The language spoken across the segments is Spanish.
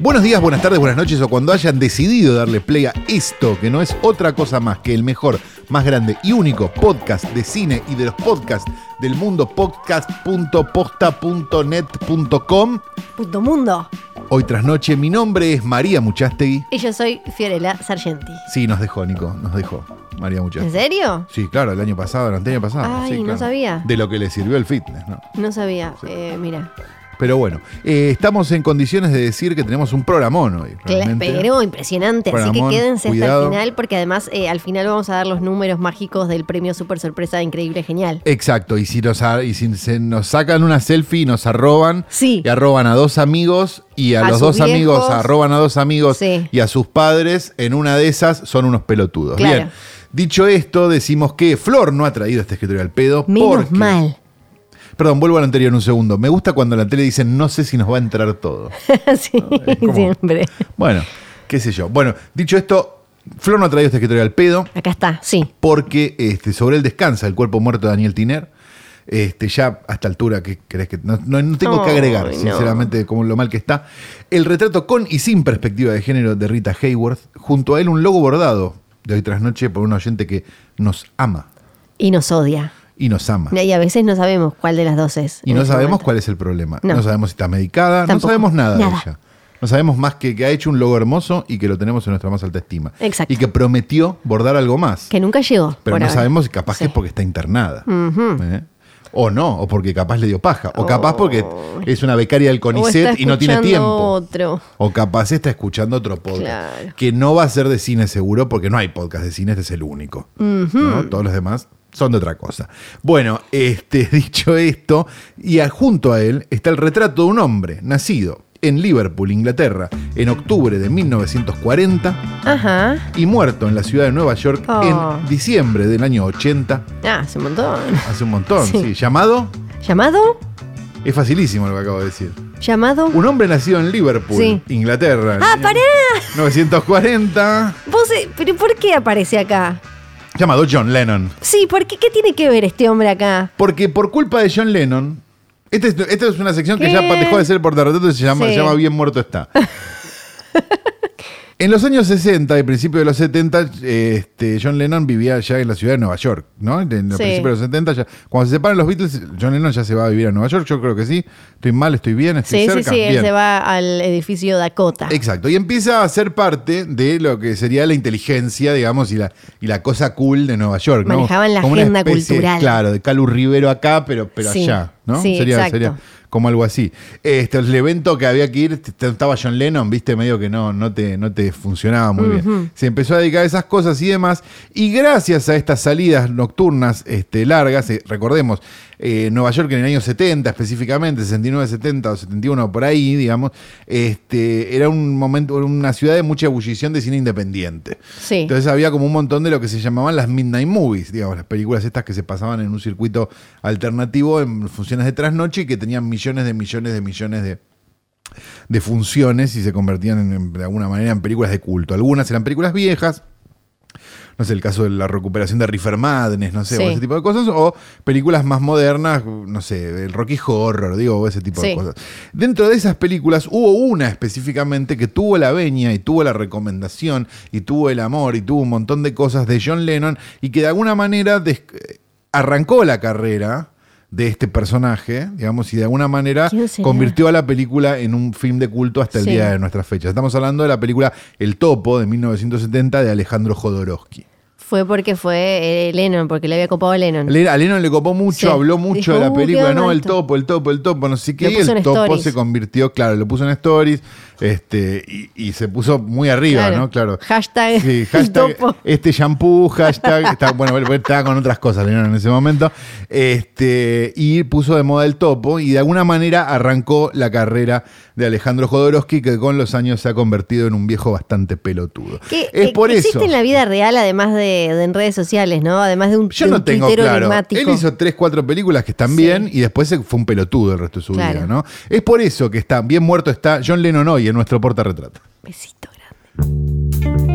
Buenos días, buenas tardes, buenas noches o cuando hayan decidido darle play a esto, que no es otra cosa más que el mejor, más grande y único podcast de cine y de los podcasts del mundo, podcast.posta.net.com. Punto mundo. Hoy tras noche, mi nombre es María Muchastegui. Y yo soy Fiorella Sargenti. Sí, nos dejó, Nico, nos dejó. María ¿En Muchastegui. serio? Sí, claro, el año pasado, el anteaño pasado. Ay, sí, no sabía. De lo que le sirvió el fitness, ¿no? No sabía. Eh, mira. Pero bueno, eh, estamos en condiciones de decir que tenemos un programón hoy. realmente. Pero impresionante. Así que quédense cuidado. hasta el final, porque además eh, al final vamos a dar los números mágicos del premio Super Sorpresa Increíble Genial. Exacto, y si, nos, y si se nos sacan una selfie y nos arroban, Sí. y arroban a dos amigos, y a, A los dos amigos arroban a dos amigos Sí. y a sus padres, en una de esas son unos pelotudos. Claro. Bien, dicho esto, decimos que Flor no ha traído este escritorio al pedo. Menos porque- mal. Perdón, vuelvo al anterior un segundo. Me gusta cuando en la tele dicen no sé si nos va a entrar todo. sí, como- siempre. Bueno, qué sé yo. Bueno, dicho esto, Flor no ha traído este escritorio al pedo. Acá está, sí. porque este, sobre él descansa el cuerpo muerto de Daniel Tiner. Este, ya a esta altura, ¿qué querés que.? No, no- no tengo que agregar, no. sinceramente, como lo mal que está. El retrato con y sin perspectiva de género de Rita Hayworth. Junto a él, un logo bordado de hoy tras noche por un oyente que nos ama Y nos odia. Y nos ama. Y a veces no sabemos cuál de las dos es. Y no este sabemos momento. cuál es el problema. No, No. sabemos si está medicada, no sabemos nada, de ella. No sabemos más que que ha hecho un logo hermoso y que lo tenemos en nuestra más alta estima. Exacto. Y que prometió bordar algo más. Que nunca llegó. Pero no ahora. sabemos si capaz que es porque está internada. ¿eh? O no, o porque capaz le dio paja. O capaz porque es una becaria del CONICET y no tiene tiempo. Otro. O capaz está escuchando otro podcast. Claro. Que no va a ser de cine seguro porque no hay podcast de cine, este es el único. ¿no? Todos los demás son de otra cosa. Bueno, este, dicho esto, y junto a él está el retrato de un hombre nacido en Liverpool, Inglaterra, en octubre de 1940 Ajá. y muerto en la ciudad de Nueva York Oh. en diciembre del año 80. Ah, hace un montón. Hace un montón, sí. Sí. Llamado, ¿Llamado? es facilísimo lo que acabo de decir. ¿Llamado? Un hombre nacido en Liverpool, Sí. Inglaterra. ¡Ah, pará! 940. Vos, eh, ¿Pero por qué aparece acá? Llamado John Lennon. Sí, ¿por qué? ¿Qué tiene que ver este hombre acá? Porque por culpa de John Lennon. Esta es, esta es una sección que ya dejó de ser por retrato y se llama, Sí. se llama Bien Muerto Está. En los años 60 y principios de los 70, este, John Lennon vivía ya en la ciudad de Nueva York, ¿no? En los Sí. principios de los 70, ya, cuando se separan los Beatles, John Lennon ya se va a vivir a Nueva York, yo creo que sí. Estoy mal, estoy bien, estoy Sí, sí, cerca. sí, él Bien. se va al edificio Dakota. Exacto, y empieza a ser parte de lo que sería la inteligencia, digamos, y la, y la cosa cool de Nueva York. ¿no? Manejaban la Como agenda especie, cultural. Claro, de Calu Rivero acá, pero, pero Sí, allá, ¿no? sí, sería, exacto. sería como algo así. Este, el evento que había que ir, estaba John Lennon, viste, medio que no, no, te, no te funcionaba muy bien. Se empezó a dedicar a esas cosas y demás, y gracias a estas salidas nocturnas este, largas, eh, recordemos, eh, Nueva York en el año 70 específicamente, 69, 70 o 71 por ahí, digamos, este, era un momento, era una ciudad de mucha ebullición de cine independiente. Sí. Entonces había como un montón de lo que se llamaban las Midnight Movies, digamos, las películas estas que se pasaban en un circuito alternativo en funciones de trasnoche y que tenían millones de millones de millones de, de funciones y se convertían en- de alguna manera en películas de culto. Algunas eran películas viejas, no sé, el caso de la recuperación de Reefer Madness, no sé, Sí. o ese tipo de cosas, o películas más modernas, no sé, el Rocky Horror, digo, o ese tipo de cosas. Dentro de esas películas hubo una específicamente que tuvo la veña y tuvo la recomendación y tuvo el amor y tuvo un montón de cosas de John Lennon y que de alguna manera arrancó la carrera de este personaje, digamos, y de alguna manera convirtió a la película en un film de culto hasta el Sí. día de nuestras fechas. Estamos hablando de la película El Topo de 1970 de Alejandro Jodorowsky. Fue porque fue eh, Lennon, porque le había copado a Lennon. Le- A Lennon le copó mucho, Sí. habló mucho Dijo, de la "Uh, película, qué no, el alto". topo, el topo, el topo, no sé qué, Lo y puso el en topo stories. se convirtió, claro, lo puso en stories, Este, y, y se puso muy arriba, Claro. ¿no? Claro. Hashtag, Sí, hashtag topo. este shampoo, hashtag, está- bueno, estaba con otras cosas en ese momento, este, y puso de moda el topo y de alguna manera arrancó la carrera de Alejandro Jodorowsky que con los años se ha convertido en un viejo bastante pelotudo. Que, es eh, por existe eso. en la vida real, además de, de en redes sociales, ¿no? Además de un, Yo de no un tengo claro. enigmático. Él hizo tres, cuatro películas que están Sí. bien y después fue un pelotudo el resto de su Claro. vida, ¿no? Es por eso que está bien muerto está John Lennon hoy en nuestro portarretrato. Besito grande.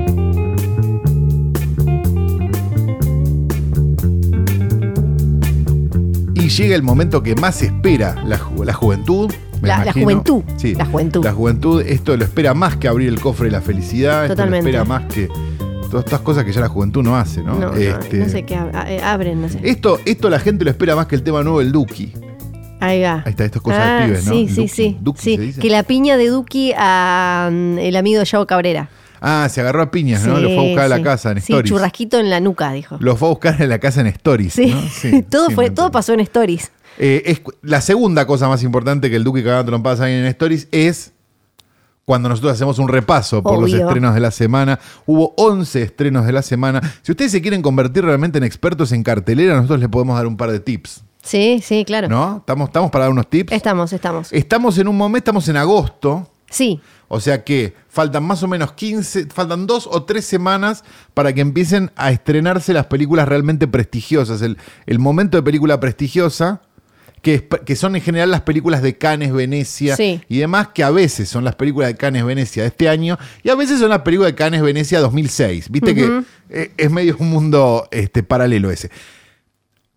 Y llega el momento que más espera la, ju- la juventud. me La- juventud, Sí, la juventud. La juventud, esto lo espera más que abrir el cofre de la felicidad. Totalmente. Esto lo espera más que todas estas cosas que ya la juventud no hace, ¿no? No, Este, no sé qué eh, abren, no sé. Esto, esto la gente lo espera más que el tema nuevo del Duki. Ahí va. Ahí está, esto es cosa Ah, de pibes, ¿no? Sí, sí, Duki, sí. Duki sí. se dice. Que la piña de Duki a mm, el amigo de Yao Cabrera. Ah, se agarró a piñas, ¿no? Sí, Lo fue a buscar a la casa en Sí, Stories. churrasquito en la nuca, dijo. Lo fue a buscar en la casa en Stories. Sí, ¿no? Sí, todo, fue, todo pasó en Stories. Eh, es la segunda cosa más importante que el Duque cagaba trompadas ahí en Stories es cuando nosotros hacemos un repaso por los estrenos de la semana. Hubo 11 estrenos de la semana. Si ustedes se quieren convertir realmente en expertos en cartelera, nosotros les podemos dar un par de tips. Sí, sí, claro. ¿No? ¿Estamos, estamos para dar unos tips? Estamos, estamos. Estamos en un momento, estamos en agosto. Sí, O sea que faltan más o menos 15, faltan dos o tres semanas para que empiecen a estrenarse las películas realmente prestigiosas. El, el momento de película prestigiosa, que, es- que son en general las películas de Cannes, Venecia Sí. y demás, que a veces son las películas de Cannes, Venecia de este año y a veces son las películas de Cannes, Venecia 2006. Viste que eh, es medio un mundo este, paralelo ese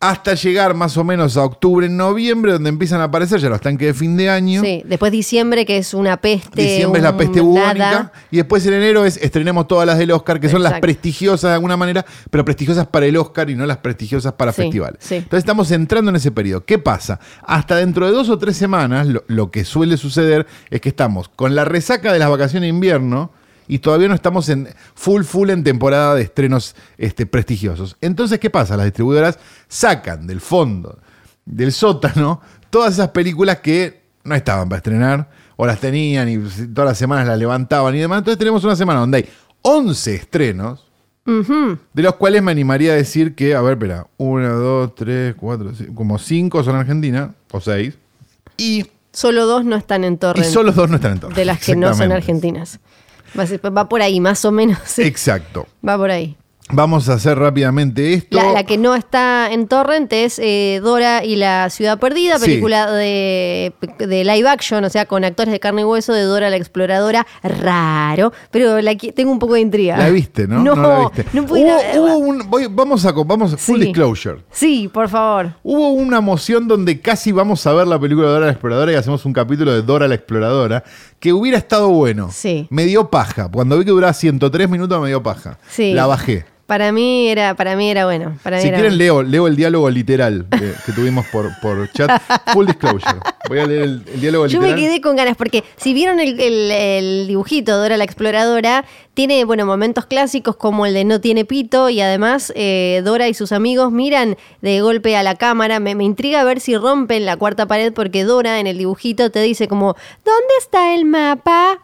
hasta llegar más o menos a octubre, noviembre, donde empiezan a aparecer ya los tanques de fin de año. sí. Después diciembre, que es una peste. Diciembre es la peste nada. bubónica. Y después en enero es estrenemos todas las del Oscar, que son las prestigiosas de alguna manera, pero prestigiosas para el Oscar y no las prestigiosas para Sí, festivales. sí. Entonces estamos entrando en ese periodo. ¿Qué pasa? Hasta dentro de dos o tres semanas, lo, lo que suele suceder es que estamos con la resaca de las vacaciones de invierno. Y todavía no estamos en full, full en temporada de estrenos este, prestigiosos. Entonces, ¿qué pasa? Las distribuidoras sacan del fondo, del sótano, todas esas películas que no estaban para estrenar, o las tenían y todas las semanas las levantaban y demás. Entonces tenemos una semana donde hay 11 estrenos, de los cuales me animaría a decir que, a ver, espera, 1, 2, 3, 4, como 5 son Argentina, o 6, y, Solo dos no están en y torre. solo dos no están en torno. de las que no son argentinas. Va, por ahí, más o menos. Exacto. Va por ahí. Vamos a hacer rápidamente esto. La, la que no está en Torrent es eh, Dora y la Ciudad Perdida, Sí. película de, de live action, o sea, con actores de carne y hueso de Dora la Exploradora. Raro, pero la tengo un poco de intriga. La viste, ¿no? No, la viste. no pude ir a Hubo- un- voy- vamos a, vamos, full Sí. disclosure. Sí, por favor. Hubo una moción donde casi vamos a ver la película de Dora la Exploradora y hacemos un capítulo de Dora la Exploradora, que hubiera estado bueno. Sí. Me dio paja. Cuando vi que duraba 103 minutos me dio paja. Sí. La bajé. Para mí era, para mí era bueno. Para mí Si era quieren bueno. leo, leo el diálogo literal que, que tuvimos por, por chat. Full disclosure. Voy a leer el, el diálogo Yo literal. me quedé con ganas porque si vieron el, el- el dibujito Dora la Exploradora, tiene bueno momentos clásicos como el de No tiene pito y además eh, Dora y sus amigos miran de golpe a la cámara. Me, me intriga ver si rompen la cuarta pared porque Dora en el dibujito te dice como ¿Dónde está el mapa?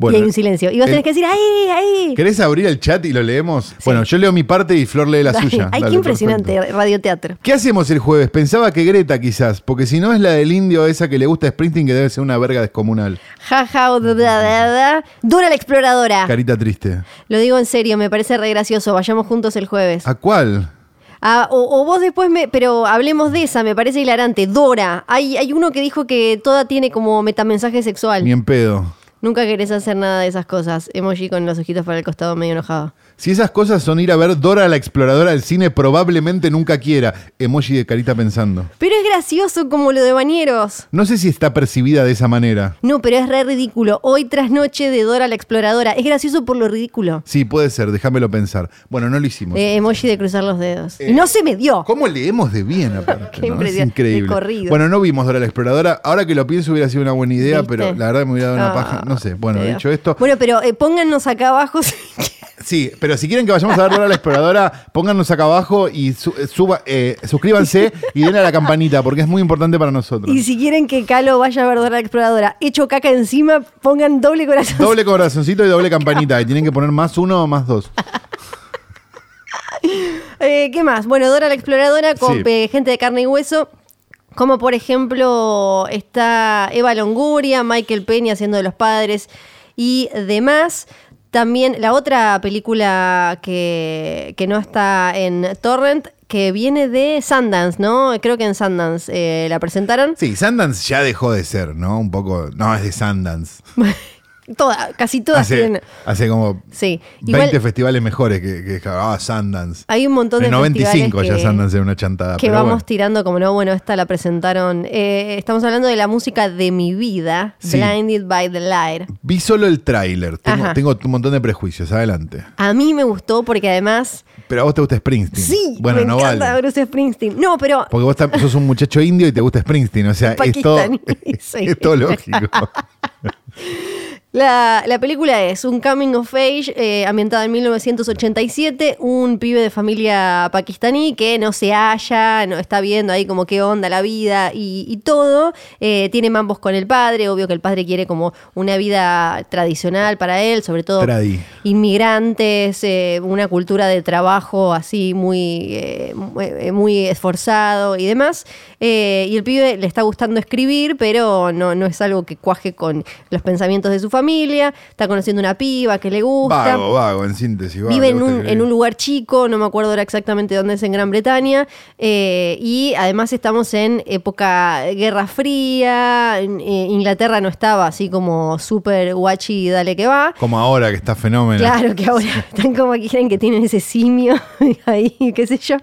Bueno, y hay un silencio. Y vos tenés que decir ¡Ahí, ahí! ¿Querés abrir el chat y lo leemos? Bueno, yo leo mi parte y Flor lee la Dale. suya. Ay, Dale, qué impresionante perfecto. radioteatro. ¿Qué hacemos el jueves? Pensaba que Greta quizás, porque si no es la del indio esa que le gusta a Springsteen, que debe ser una verga descomunal. Jaja, o da, la Exploradora. Carita triste. Lo digo en serio, me parece re gracioso. Vayamos juntos el jueves. ¿A cuál? Ah, o, o vos después me. Pero hablemos de esa, me parece hilarante. Dora. Hay, hay uno que dijo que toda tiene como metamensaje sexual. Ni en pedo. Nunca querés hacer nada de esas cosas. Emoji con los ojitos para el costado medio enojado. Si esas cosas son ir a ver Dora la exploradora del cine, probablemente nunca quiera. Emoji de carita pensando. Pero es gracioso como lo de Bañeros. No sé si está percibida de esa manera. No, pero es re ridículo. Hoy tras noche de Dora la exploradora. Es gracioso por lo ridículo. Sí, puede ser, déjamelo pensar. Bueno, no lo hicimos. Eh, emoji de cruzar los dedos. Eh, y no se me dio. ¿Cómo leemos de bien aparte? Qué no? Es increíble. Bueno, no vimos Dora la exploradora. Ahora que lo pienso hubiera sido una buena idea, ¿Viste? pero la verdad me hubiera dado una Ah, paja. No sé. Bueno, dicho esto, Bueno, pero eh, póngannos acá abajo si, Sí, pero si quieren que vayamos a ver Dora la Exploradora, pónganos acá abajo y su- eh, suba- eh, suscríbanse y denle a la campanita porque es muy importante para nosotros. Y si quieren que Calo vaya a ver Dora la Exploradora hecho caca encima, pongan doble corazón. Doble corazoncito y doble campanita. Y tienen que poner más uno o más dos. Eh, ¿Qué más? Bueno, Dora la Exploradora con Sí. eh, gente de carne y hueso. Como por ejemplo está Eva Longoria, Michael Peña haciendo de los padres y demás. También la otra película que, que no está en Torrent, que viene de Sundance, ¿no? Creo que en Sundance eh, la presentaron. Sí, Sundance ya dejó de ser, ¿no? Un poco. No, es de Sundance. Toda, casi todas Hace, tienen. hace como Sí. 20 Igual festivales mejores que, que ah, Sundance. hay un montón de En 95 festivales ya que- Sundance era una chantada. que pero vamos bueno. tirando como no, bueno, esta la presentaron. Eh, estamos hablando de la música de mi vida, Sí. Blinded by the Light. Vi solo el tráiler. Tengo, un montón de prejuicios. Adelante. A mí me gustó porque además, Pero a vos te gusta Springsteen. sí, Bueno, me no encanta vale. Bruce Springsteen. No, pero Porque vos sos un muchacho indio y te gusta Springsteen. O sea, es todo, sí. es todo lógico. La, la película es un coming of age eh, ambientada en 1987, un pibe de familia pakistaní que no se halla, no está viendo ahí como qué onda la vida y, y todo. Eh, tiene mambos con el padre, obvio que el padre quiere como una vida tradicional para él, sobre todo Tradi. inmigrantes, eh, una cultura de trabajo así muy, eh, muy, muy esforzado y demás. Eh, y el pibe le está gustando escribir, pero no, no es algo que cuaje con los pensamientos de su familia. Está conociendo una piba que le gusta. Vago, vago, en síntesis. vago, Vive en ¿vos te un, en un lugar chico, no me acuerdo ahora exactamente dónde es en Gran Bretaña, eh, y además estamos en época Guerra Fría, en- eh, Inglaterra no estaba así como súper guachi, dale que va. Como ahora que está fenómeno. Claro que ahora están como quieren que tienen ese simio ahí, qué sé yo.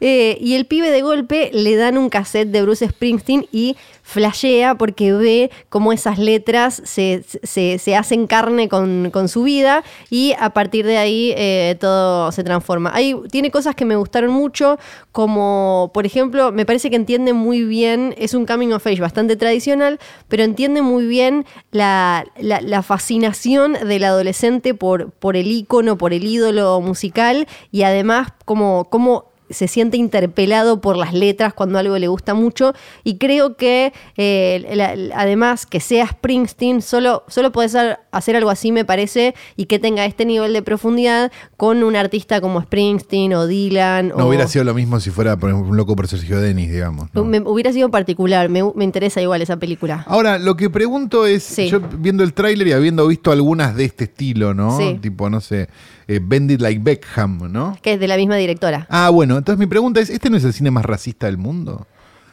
Y el pibe de golpe le dan un cassette de Bruce Springsteen y flashea porque ve cómo esas letras se, se- se hacen carne con, con su vida y a partir de ahí eh, todo se transforma. Hay, tiene cosas que me gustaron mucho, como por ejemplo, me parece que entiende muy bien, es un coming of age bastante tradicional, pero entiende muy bien la, la- fascinación del adolescente por, por el ícono, por el ídolo musical y además como, como se siente interpelado por las letras cuando algo le gusta mucho y creo que eh, la- además que sea Springsteen solo, solo puede ser- hacer algo así me parece y que tenga este nivel de profundidad con un artista como Springsteen o Dylan No o, hubiera sido lo mismo si fuera, por ejemplo, un loco por Sergio Denis, digamos. ¿no? me- hubiera sido particular, me, me interesa igual esa película. Ahora, lo que pregunto es, Sí. yo viendo el tráiler y habiendo visto algunas de este estilo, ¿no? Sí. Tipo, no sé, eh, Bend It Like Beckham, ¿no? Que es de la misma directora. Ah, bueno, entonces mi pregunta es, ¿este no es el cine más racista del mundo?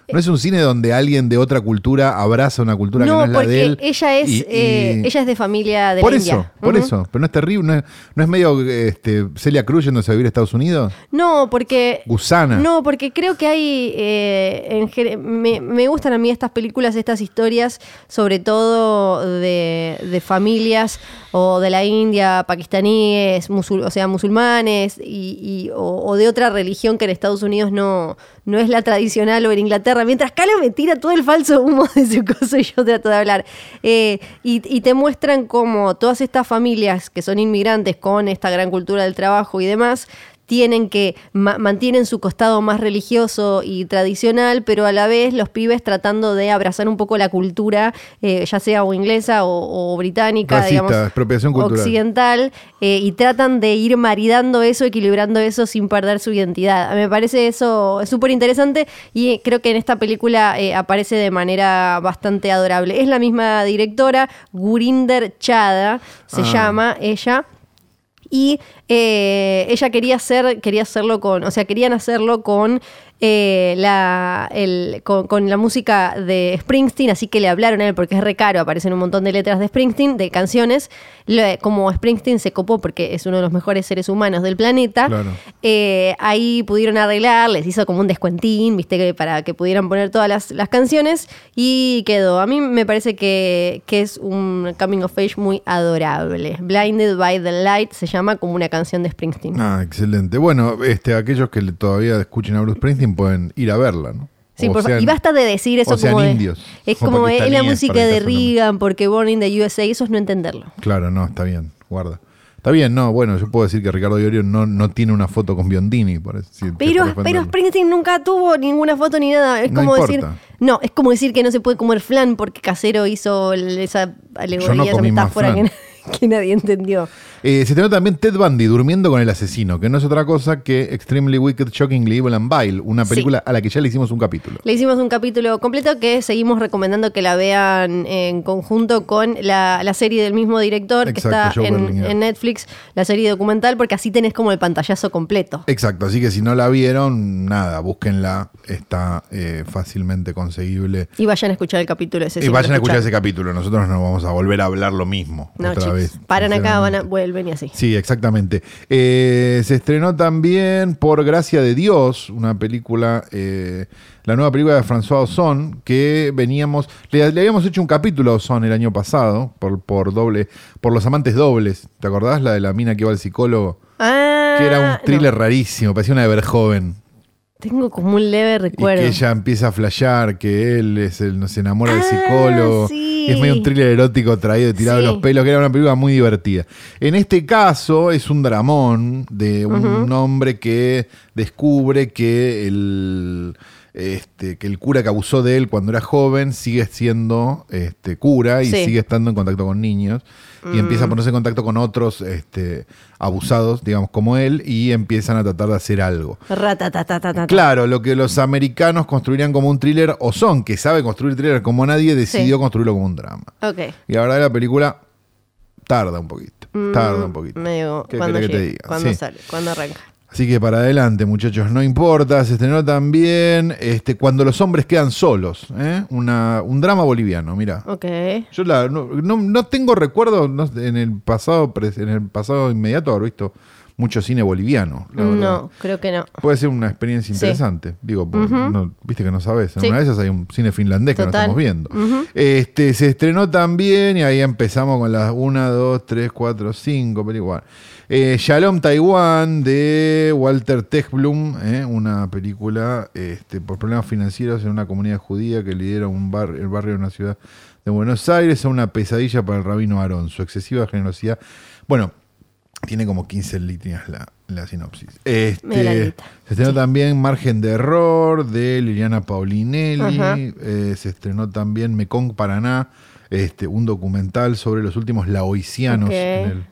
¿No es un cine donde alguien de otra cultura abraza una cultura que no No, es la de porque él? ella es y- y- eh, ella es de familia de por la eso, India. por Ujú. eso. Pero no es terrible, no es, no es medio este, Celia Cruz yéndose a vivir a Estados Unidos. No, porque Gusana. No, porque creo que hay. eh, en me, me gustan a mí estas películas, estas historias, sobre todo de, de familias o de la India, pakistaníes, musul- o sea, musulmanes, y, y- o, o de otra religión que en Estados Unidos no, no es la tradicional o en Inglaterra. Mientras Cala me tira todo el falso humo de su cosa y yo trato de hablar. Eh, y, y te muestran cómo todas estas familias que son inmigrantes con esta gran cultura del trabajo y demás tienen que ma- mantienen su costado más religioso y tradicional, pero a la vez los pibes tratando de abrazar un poco la cultura, eh, ya sea o inglesa o, o británica, Racista, digamos, expropiación cultural. occidental, eh, y tratan de ir maridando eso, equilibrando eso sin perder su identidad. Me parece eso súper interesante y creo que en esta película eh, aparece de manera bastante adorable. Es la misma directora, Gurinder Chada, se Ah. llama ella. Y eh, ella quería hacer, quería hacerlo con, o sea, querían hacerlo con eh, la, el- con, con la música de Springsteen, así que le hablaron a él porque es re caro, aparecen un montón de letras de Springsteen, de canciones. Le- como Springsteen se copó porque es uno de los mejores seres humanos del planeta, Claro. eh, ahí pudieron arreglar, les hizo como un descuentín, viste, que para que pudieran poner todas las, las canciones y quedó. A mí me parece que, que es un coming of age muy adorable. Blinded by the Light se llama como una canción de Springsteen. Ah, excelente. Bueno, este, aquellos que todavía escuchen a Bruce Springsteen pueden ir a verla, ¿no? Sí, por sean- y basta de decir eso como de- indios, es como es la música de Reagan porque Born in the USA, eso es no entenderlo. Claro, no, está bien, guarda. Está bien, no, bueno, yo puedo decir que Ricardo Iorio no, no tiene una foto con Biondini, por decir- Pero, pero. Springsteen nunca tuvo ninguna foto ni nada. Es No como importa. decir. No, es como decir que no se puede comer flan porque Casero hizo esa alegoría, esa metáfora que, que nadie entendió. Eh, se estrenó también Ted Bundy durmiendo con el asesino, que no es otra cosa que Extremely Wicked, Shockingly Evil and Vile, una Sí. película a la que ya le hicimos un capítulo. Le hicimos un capítulo completo que seguimos recomendando que la vean en conjunto con la, la serie del mismo director Exacto, que está en, Netflix, la serie documental, porque así tenés como el pantallazo completo. Exacto, así que si no la vieron, nada, búsquenla, está eh, fácilmente conseguible. Y vayan a escuchar el capítulo ese. Y no vayan a escuchar ese capítulo, nosotros no vamos a volver a hablar lo mismo No, otra chicos. vez. Paran acá, van a, sinceramente. Vuelven y así. Sí, exactamente. Eh, se estrenó también Por Gracia de Dios, una película, eh, la nueva película de François Ozon, que veníamos, le, le habíamos hecho un capítulo a Ozon el año pasado, por, por doble, por los amantes dobles. ¿Te acordás? La de la mina que iba al psicólogo, Ah, que era un thriller no. rarísimo, parecía una de Verjoven. Tengo como un leve Y recuerdo. que ella empieza a flashear que él es el, se enamora del Ah, psicólogo. sí. Es medio un thriller erótico traído, tirado de los pelos, que era una película muy divertida. En este caso es un dramón de un hombre que descubre que el, este, que el cura que abusó de él cuando era joven sigue siendo este, cura y Sí. sigue estando en contacto con niños. Y empieza a ponerse en contacto con otros este, abusados, digamos, como él, y empiezan a tratar de hacer algo. Claro, lo que los americanos construirían como un thriller, o son, que sabe construir thriller como nadie, decidió Sí. construirlo como un drama. Y la verdad la película tarda un poquito. Tarda un poquito. Mm, Medio, ¿Qué cuando que te diga? Sí. sale, cuando arranca. Así que para adelante, muchachos, no importa. Se estrenó también este, Cuando los hombres quedan solos. ¿eh? Una, un drama boliviano, mira. Ok. Yo la- no, no- no tengo recuerdo no, en el pasado en el pasado inmediato haber visto mucho cine boliviano. la verdad. No, creo que no. Puede ser una experiencia Sí. interesante. Digo, por- no- viste que no sabes. En Sí. una de esas hay un cine finlandés que no estamos viendo. este, se estrenó también y ahí empezamos con las 1, 2, 3, 4, 5 películas. Eh, Shalom Taiwan de Walter Techblum, eh, una película este, por problemas financieros en una comunidad judía que lidera un bar, el barrio de una ciudad de Buenos Aires, una pesadilla para el rabino Aarón, su excesiva generosidad. Bueno, tiene como 15 líneas la, la sinopsis. Este, se estrenó también Margen de Error de Liliana Paulinelli. Eh, se estrenó también Mekong Paraná, este, un documental sobre los últimos laoicianos Ok. en el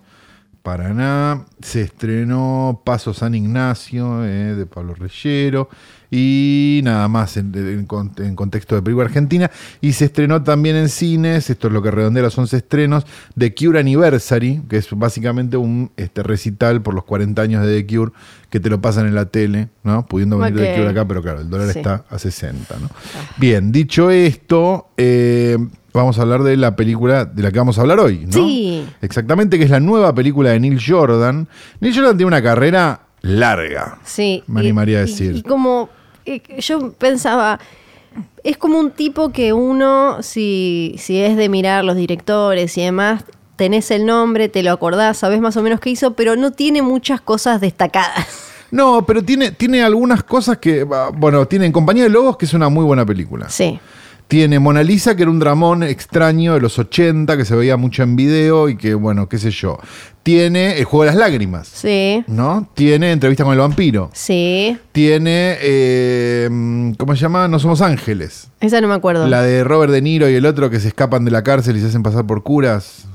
Paraná. Se estrenó Paso San Ignacio eh, de Pablo Reyero. Y nada más en, en con- en contexto de película argentina. Y se estrenó también en cines, esto es lo que redondea los 11 estrenos, The Cure Anniversary, que es básicamente un este, recital por los 40 años de The Cure, que te lo pasan en la tele, ¿no? Pudiendo venir The Ok. Cure acá, pero claro, el dólar Sí. está a 60, ¿no? Bien, dicho esto, eh, vamos a hablar de la película de la que vamos a hablar hoy, ¿no? Sí. Exactamente, que es la nueva película de Neil Jordan. Neil Jordan tiene una carrera larga. Sí. Me y- animaría a decir. Y, como eh, yo pensaba, es como un tipo que uno, si, si es de mirar los directores y demás, tenés el nombre, te lo acordás, sabés más o menos qué hizo, pero no tiene muchas cosas destacadas. No, pero tiene, tiene algunas cosas que, bueno, tiene En Compañía de Lobos, que es una muy buena película. Sí. Tiene Mona Lisa, que era un dramón extraño de los 80, que se veía mucho en video y que, bueno, qué sé yo. Tiene El Juego de las Lágrimas, Sí. ¿no? Tiene Entrevista con el Vampiro. Sí. Tiene, eh, ¿cómo se llama? No Somos Ángeles. Esa no me acuerdo. La de Robert De Niro y el otro que se escapan de la cárcel y se hacen pasar por curas.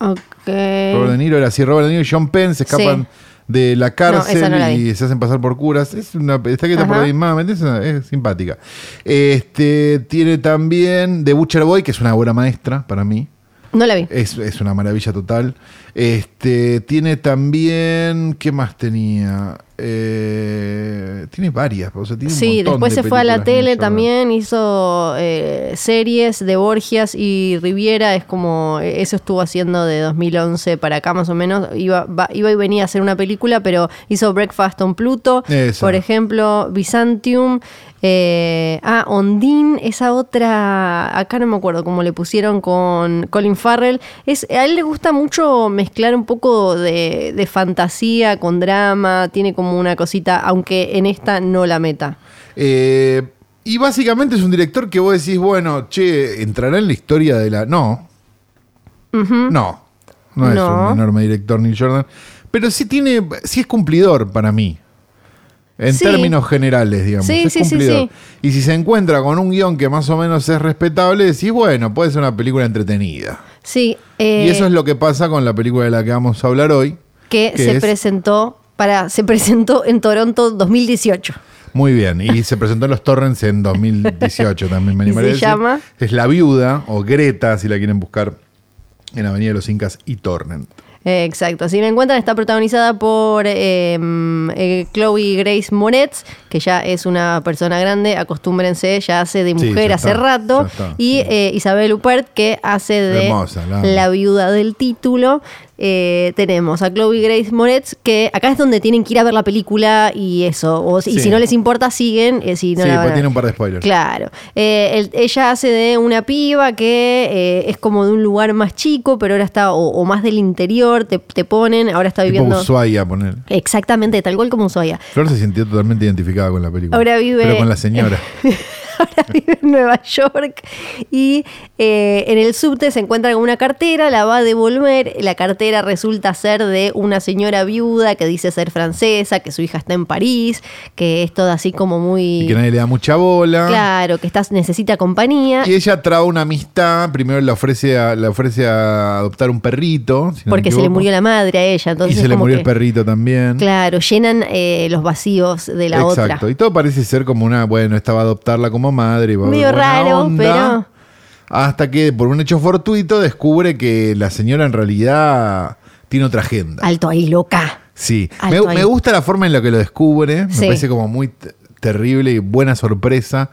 Ok. Robert De Niro era así, Robert De Niro y John Penn se escapan Sí. De la cárcel no y se hacen pasar por curas. Es una está escrita por Ajá. David Mamet, es, es simpática. Este tiene también The Butcher Boy, que es una obra maestra para mí. No la vi. Es, es una maravilla total. Este tiene también. ¿Qué más tenía? Eh, tiene varias. o sea, tiene un Sí, después de se fue a la tele también, hizo eh, series de Borgias y Riviera, es como, eh, eso estuvo haciendo de 2011 para acá más o menos, iba, va- iba y venía a hacer una película, pero hizo Breakfast on Pluto, Esa. por ejemplo, Byzantium, eh, ah, Ondine, esa otra, acá no me acuerdo cómo le pusieron con Colin Farrell, es, a él le gusta mucho mezclar un poco de, de fantasía con drama, tiene como una cosita, aunque en esta no la meta. Eh, y básicamente es un director que vos decís, bueno, che, entrará en la historia de la. No. No. No, es No. un enorme director Neil Jordan. Pero sí tiene, sí es cumplidor para mí. En Sí. términos generales, digamos. Sí, es sí, sí, cumplidor. sí. Y si se encuentra con un guion que más o menos es respetable, decís, bueno, puede ser una película entretenida. Sí. eh, y eso es lo que pasa con la película de la que vamos a hablar hoy. que que se es- presentó para se presentó en Toronto 2018. Muy bien. Y se presentó en los Torrents en 2018 también, me ¿Y animaría se a decir. llama? Es La Viuda, o Greta, si la quieren buscar, en Avenida de los Incas y Torrent. Exacto. Si la encuentran, está protagonizada por eh, mm, eh, Chloe Grace Moretz, que ya es una persona grande, acostúmbrense, ya hace de mujer hace está, rato. está. Y eh, Isabel Huppert, que hace de Hermosa, la la viuda del título. Eh, tenemos a Chloe Grace Moretz, que acá es donde tienen que ir a ver la película y eso. O, Y Sí. si no les importa, siguen. eh, si no sí, la a- tiene un par de spoilers. Claro. Eh, el- ella hace de una piba que eh, es como de un lugar más chico, pero ahora está, o, o más del interior, te, te ponen, ahora está Tipo viviendo. Ushuaia, poner. Exactamente, tal cual como Ushuaia. Flor se sintió totalmente identificada con la película. Ahora vive- Pero con la señora. ahora vive en Nueva York y eh, en el subte se encuentra con una cartera, la va a devolver, la cartera resulta ser de una señora viuda que dice ser francesa, que su hija está en París, que es toda así como muy... y que nadie le da mucha bola. Claro, que está, necesita compañía. Y ella trae una amistad. Primero le ofrece a, le ofrece a adoptar un perrito. si no me porque se le murió la madre a ella. Entonces Y se le murió que- el perrito también. Claro, llenan eh, los vacíos de la Exacto. otra. Y todo parece ser como una, bueno, esta va a adoptarla como madre. Medio raro, onda. pero- Hasta que por un hecho fortuito descubre que la señora en realidad tiene otra agenda. Alto ahí, loca. Sí, me, Alto ahí. me gusta la forma en la que lo descubre, me Sí. parece como muy terrible y buena sorpresa.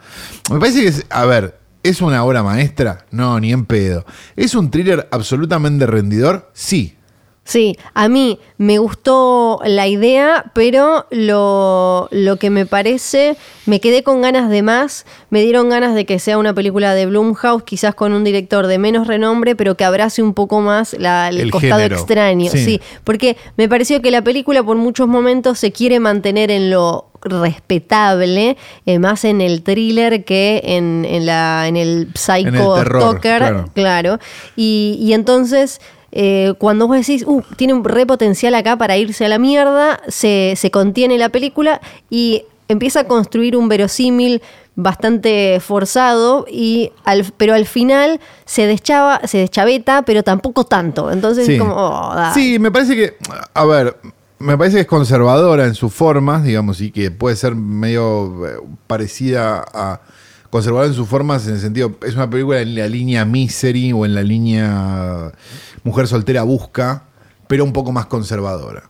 Me parece que, es, a ver, ¿es una obra maestra? No, ni en pedo. ¿Es un thriller absolutamente rendidor? Sí. Sí, a mí me gustó la idea, pero lo, lo que me parece, me quedé con ganas de más, me dieron ganas de que sea una película de Blumhouse, quizás con un director de menos renombre, pero que abrace un poco más la- el, El costado género. extraño. Sí. Sí. porque me pareció que la película por muchos momentos se quiere mantener en lo respetable, eh, más en el thriller que en, en la, en el psycho En el terror, stalker, claro. Claro. Y, y entonces, eh, cuando vos decís, uh, tiene un re potencial acá para irse a la mierda, se, se contiene la película y empieza a construir un verosímil bastante forzado y al, pero al final se deschava, se deschaveta, pero tampoco tanto. Entonces Sí. es como, oh. Sí, me parece que, a ver, me parece que es conservadora en sus formas, digamos, y que puede ser medio eh, parecida a conservadora en sus formas en el sentido, es una película en la línea Misery o en la línea Mujer soltera busca, pero un poco más conservadora.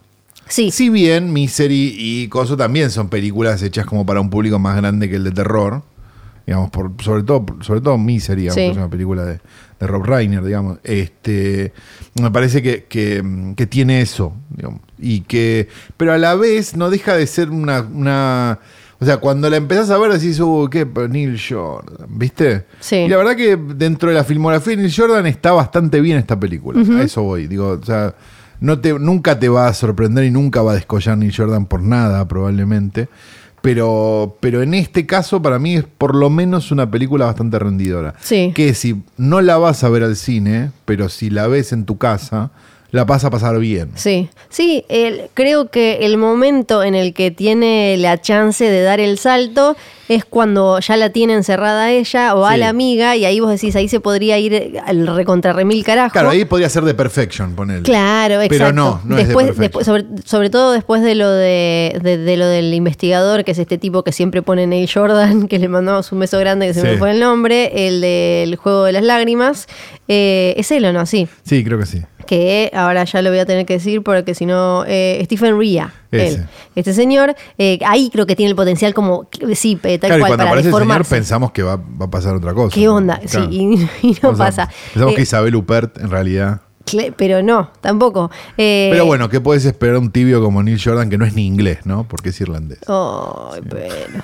Sí, Si bien Misery y Coso también son películas hechas como para un público más grande que el de terror, digamos, por, sobre todo sobre todo Misery, digamos, Sí. que es una película de, de Rob Reiner, digamos. Este, me parece que, que, que tiene eso, digamos, y que, pero a la vez no deja de ser una, una o sea, cuando la empezás a ver decís, uh, qué Pero Neil Jordan, ¿viste? Sí. Y la verdad que dentro de la filmografía de Neil Jordan está bastante bien esta película. A eso voy. Digo, o sea, no te, nunca te va a sorprender y nunca va a descollar Neil Jordan por nada, probablemente. Pero, pero en este caso, para mí, es por lo menos una película bastante rendidora. Sí. Que si no la vas a ver al cine, pero si la ves en tu casa, la vas a pasar bien. Sí, sí, el- creo que el momento en el que tiene la chance de dar el salto es cuando ya la tiene encerrada ella o a Sí. la amiga y ahí vos decís, ahí se podría ir al recontra remil carajo. Claro, ahí podría ser de Perfection, ponerle. Claro, exacto. Pero no, no después, es de después sobre, sobre todo después de lo de, de- de lo del investigador, que es este tipo que siempre pone Neil Jordan, que le mandamos un beso grande, que se Sí. me fue el nombre, el del juego de las lágrimas. Eh, ¿Es él o no? Sí. Sí, creo que sí. que ahora ya lo voy a tener que decir porque si no, eh, Stephen Ria, Ese. él. este señor, eh, ahí creo que tiene el potencial como, sí, eh, tal Claro, y cual, cuando para aparece el señor pensamos que va, va a pasar otra cosa. ¿Qué onda? Claro. Sí, y, y no O sea, pasa. Pensamos Eh, que Isabel Huppert, en realidad. pero no, tampoco. Eh, Pero bueno, ¿qué puedes esperar un tibio como Neil Jordan que no es ni inglés, ¿no? Porque es irlandés. Ay, pero.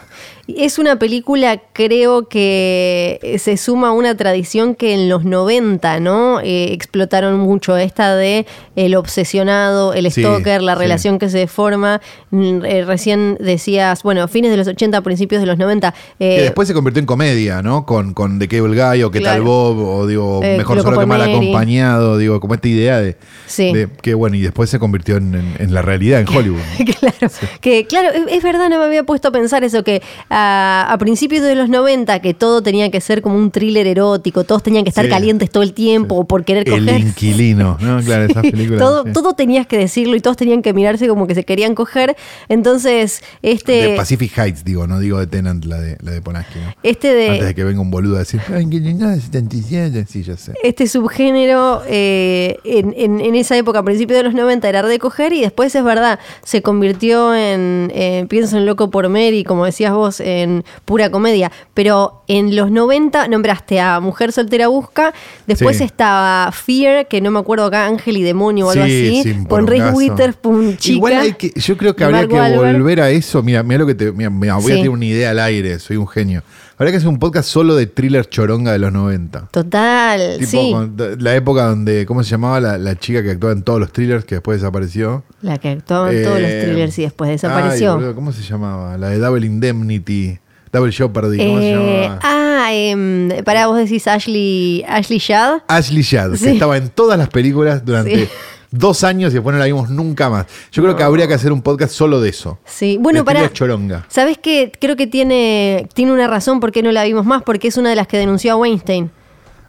Es una película, creo que se suma a una tradición que en los 90, ¿no? Eh, explotaron mucho esta de el obsesionado, el Sí, stalker, la sí. relación que se forma. Mm, eh, recién decías, bueno, fines de los 80, principios de los 90. eh, que después se convirtió en comedia, ¿no? Con, con The Cable Guy o qué tal. Bob o digo, Eh, mejor solo que mal acompañado, digo, como esta idea de, Sí. de que bueno, y después se convirtió en, en- en la realidad en Hollywood. claro, que claro, es, es verdad, no me había puesto a pensar eso, que ah, a principios de los 90, que todo tenía que ser como un thriller erótico, todos tenían que estar Sí. calientes todo el tiempo por querer El coger. inquilino, ¿no? Claro, esas películas. todo, todo tenías que decirlo y todos tenían que mirarse como que se querían coger. Entonces, este. De Pacific Heights, digo, no digo de Tenant, la de, la de Polanski, ¿no? Este de. Antes de que venga un boludo a decir, ay, que no, 77. Sí, ya sé. este subgénero eh, en, en- en esa época, a principios de los 90, era de coger y después es verdad, se convirtió en, eh, pienso en Loco por Mary, como decías vos, en pura comedia. Pero en los 90 nombraste a Mujer Soltera Busca, después Sí. estaba Fear, que no me acuerdo acá, Ángel y Demonio o algo Sí, así, sí, con Reese. Witherspoon, chica. Igual hay que, yo creo que habría que volver a eso. Mira, mira lo que te. Mira, mira, voy Sí. a tener una idea al aire, soy un genio. Habría que hacer un podcast solo de thriller choronga de los 90. Total, Tipo, sí. con- la época donde, ¿cómo se llamaba la, la chica que actuaba en todos los thrillers que después desapareció? La que actuaba en todos los Eh, thrillers y después ay, desapareció. boludo, ¿Cómo se llamaba? La de Double Indemnity, Double Jeopardy, ¿cómo se Eh, llamaba? ah, em, pará, vos decís Ashley, Ashley Judd. Ashley Sí. que estaba en todas las películas durante Sí. Dos años y después no la vimos nunca más. Yo creo que habría que hacer un podcast solo de eso. Sí, bueno, para. choronga. ¿Sabes qué? Creo que tiene, tiene una razón por qué no la vimos más, porque es una de las que denunció a Weinstein.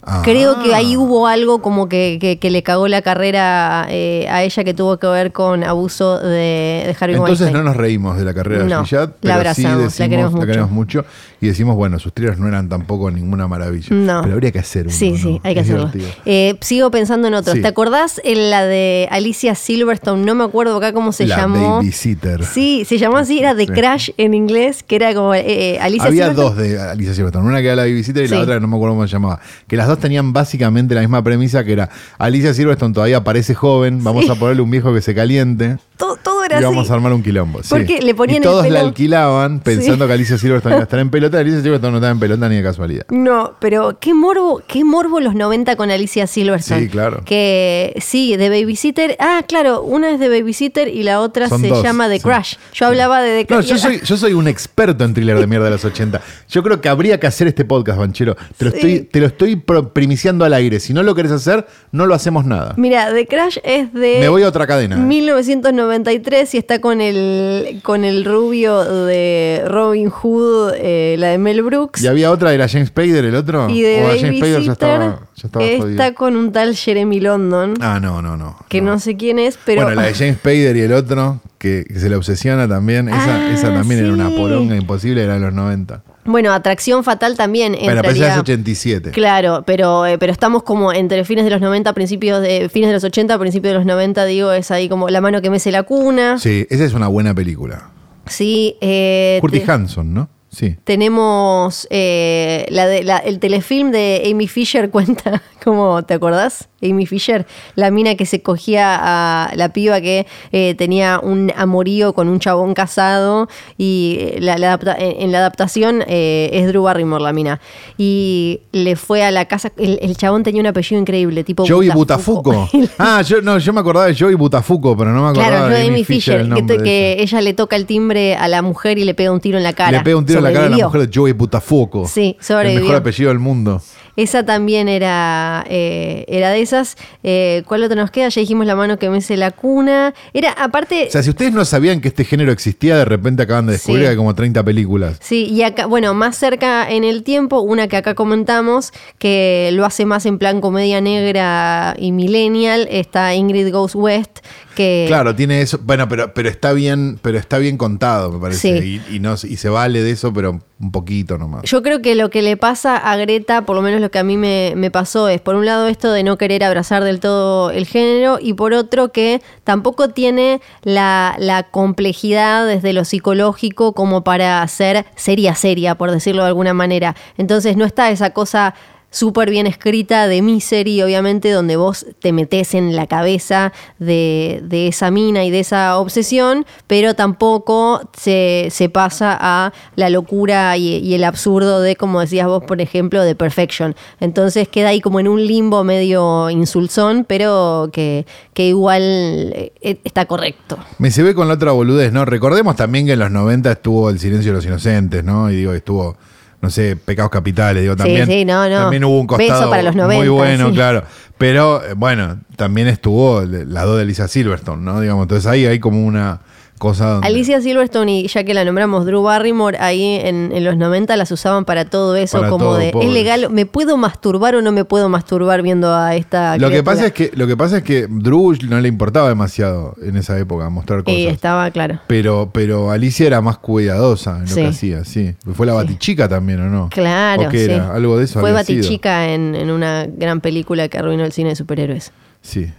Ah. Creo que ahí hubo algo como que, que- que le cagó la carrera eh, a ella que tuvo que ver con abuso de, de Harvey Entonces Weinstein. no nos reímos de la carrera No, de Ashley Judd, la pero abrazamos, sí la decimos, queremos mucho. mucho y decimos, bueno, sus thrillers no eran tampoco ninguna maravilla. No. Pero habría que hacer uno. Sí, ¿no? sí, hay que Es hacerlo. Eh, sigo pensando en otros. Sí. ¿Te acordás en la de Alicia Silverstone? No me acuerdo acá cómo se La llamó. Babysitter. Sí, se llamó así, era The Sí. Crash en inglés, que era como eh, eh, Alicia Había Silverstone. dos de Alicia Silverstone, una que era la babysitter y Sí. la otra que no me acuerdo cómo se llamaba. Que las dos tenían básicamente la misma premisa que era Alicia Silverstone todavía parece joven, vamos a ponerle un viejo que se caliente Todo, todo era y así. vamos a armar un quilombo. sí. Porque le ponían y el todos la alquilaban pensando que Alicia Silverstone iba a estar en pelota. Alicia Silverstone no estaba en pelota ni de casualidad. No, pero qué morbo, qué morbo los 90 con Alicia Silverstone. Sí, claro. Que sí, de Babysitter. Ah, claro, una es de Babysitter y la otra Son se dos, llama The. Crash. Yo hablaba de The No, Crash. yo soy, yo soy un experto en thriller de mierda de los 80. Yo creo que habría que hacer este podcast, Banchero. Te lo, estoy, te lo estoy pro- primiciando al aire. Si no lo querés hacer, no lo hacemos nada. Mira, The Crash es de. Me voy a otra cadena. 1993 y está con el con el rubio de Robin Hood, eh, la de Mel Brooks. ¿Y había otra de la James Spader, el otro? Y de ¿O la James Spader ya estaba, ya estaba está jodido? con un tal Jeremy London, Ah, no, no, no. que no. sé quién es, pero. Bueno, la de James Spader y el otro, que, que se le obsesiona también. Esa, Ah, esa también era una poronga imposible, era de los 90. Bueno, Atracción Fatal también Bueno, pero esa es entraría. 87. Claro, pero, eh, pero estamos como entre fines de los 90, principios de fines de los 80, principios de los 90, digo, es ahí como la mano que mece la cuna. Sí, esa es una buena película. Sí, eh, Curtis te- Hanson, ¿no? Sí. tenemos eh, la de, la- el telefilm de Amy Fisher cuenta, como, ¿te acordás? Amy Fisher, la mina que se cogía a la piba que eh, tenía un amorío con un chabón casado y eh, la- la adapta- en, en la adaptación eh, es Drew Barrymore la mina. Y le fue a la casa, el, el chabón tenía un apellido increíble, tipo Joey Butafuco. Ah, yo, no, yo me acordaba de Joey Butafuco, pero no me acordaba Claro, yo de de Amy Fisher, el que, que ella. le toca el timbre a la mujer y le pega un tiro en la cara. Le pega un tiro en la cara a la mujer de Joey Butafuco. Sí, El sobrevivió. mejor apellido del mundo. Esa también era, eh, era de esas. Eh, ¿Cuál otra nos queda? Ya dijimos la mano que mece la cuna. Era, aparte. O sea, si ustedes no sabían que este género existía, de repente acaban de descubrir Sí. que hay como 30 películas. Sí, y acá, bueno, más cerca en el tiempo, una que acá comentamos, que lo hace más en plan comedia negra y millennial, está Ingrid Goes West, que... Claro, tiene eso. Bueno, pero, pero está bien, pero está bien contado, me parece. Sí. Y, y no, y se vale de eso, pero un poquito nomás. Yo creo que lo que le pasa a Greta, por lo menos lo que a mí me, me pasó, es por un lado esto de no querer abrazar del todo el género y por otro que tampoco tiene la, la complejidad desde lo psicológico como para hacer seria seria, por decirlo de alguna manera. Entonces no está esa cosa súper bien escrita de Misery, obviamente, donde vos te metes en la cabeza de, esa mina y de esa obsesión, pero tampoco se, se pasa a la locura y, el absurdo de, como decías vos, por ejemplo, de Perfection. Entonces queda ahí como en un limbo medio insulsón, pero que, que igual eh, está correcto. Me se ve con la otra boludez, ¿no? Recordemos también que en los 90 estuvo El silencio de los inocentes, ¿no? Y digo, estuvo no sé, Pecados Capitales, digo, Sí, también, sí, no, no. también hubo un Beso costado para los muy 90, bueno, sí. claro. Pero eh, bueno, también estuvo la dos de Lisa Silverstone, ¿no? Digamos, entonces ahí hay como una cosa donde... Alicia Silverstone y ya que la nombramos Drew Barrymore, ahí en, en los 90 las usaban para todo eso, Para como todo, de. ¿es legal? ¿Me puedo masturbar o no me puedo masturbar viendo a esta Lo que, pasa es que, lo que pasa es que Drew no le importaba demasiado en esa época mostrar cosas. Eh, estaba claro. Pero, pero Alicia era más cuidadosa en lo Sí. que hacía, sí. Fue la batichica también, ¿o no? Claro, ¿O qué sí. era? Algo de eso Fue. Batichica en, en una gran película que arruinó el cine de superhéroes. Sí.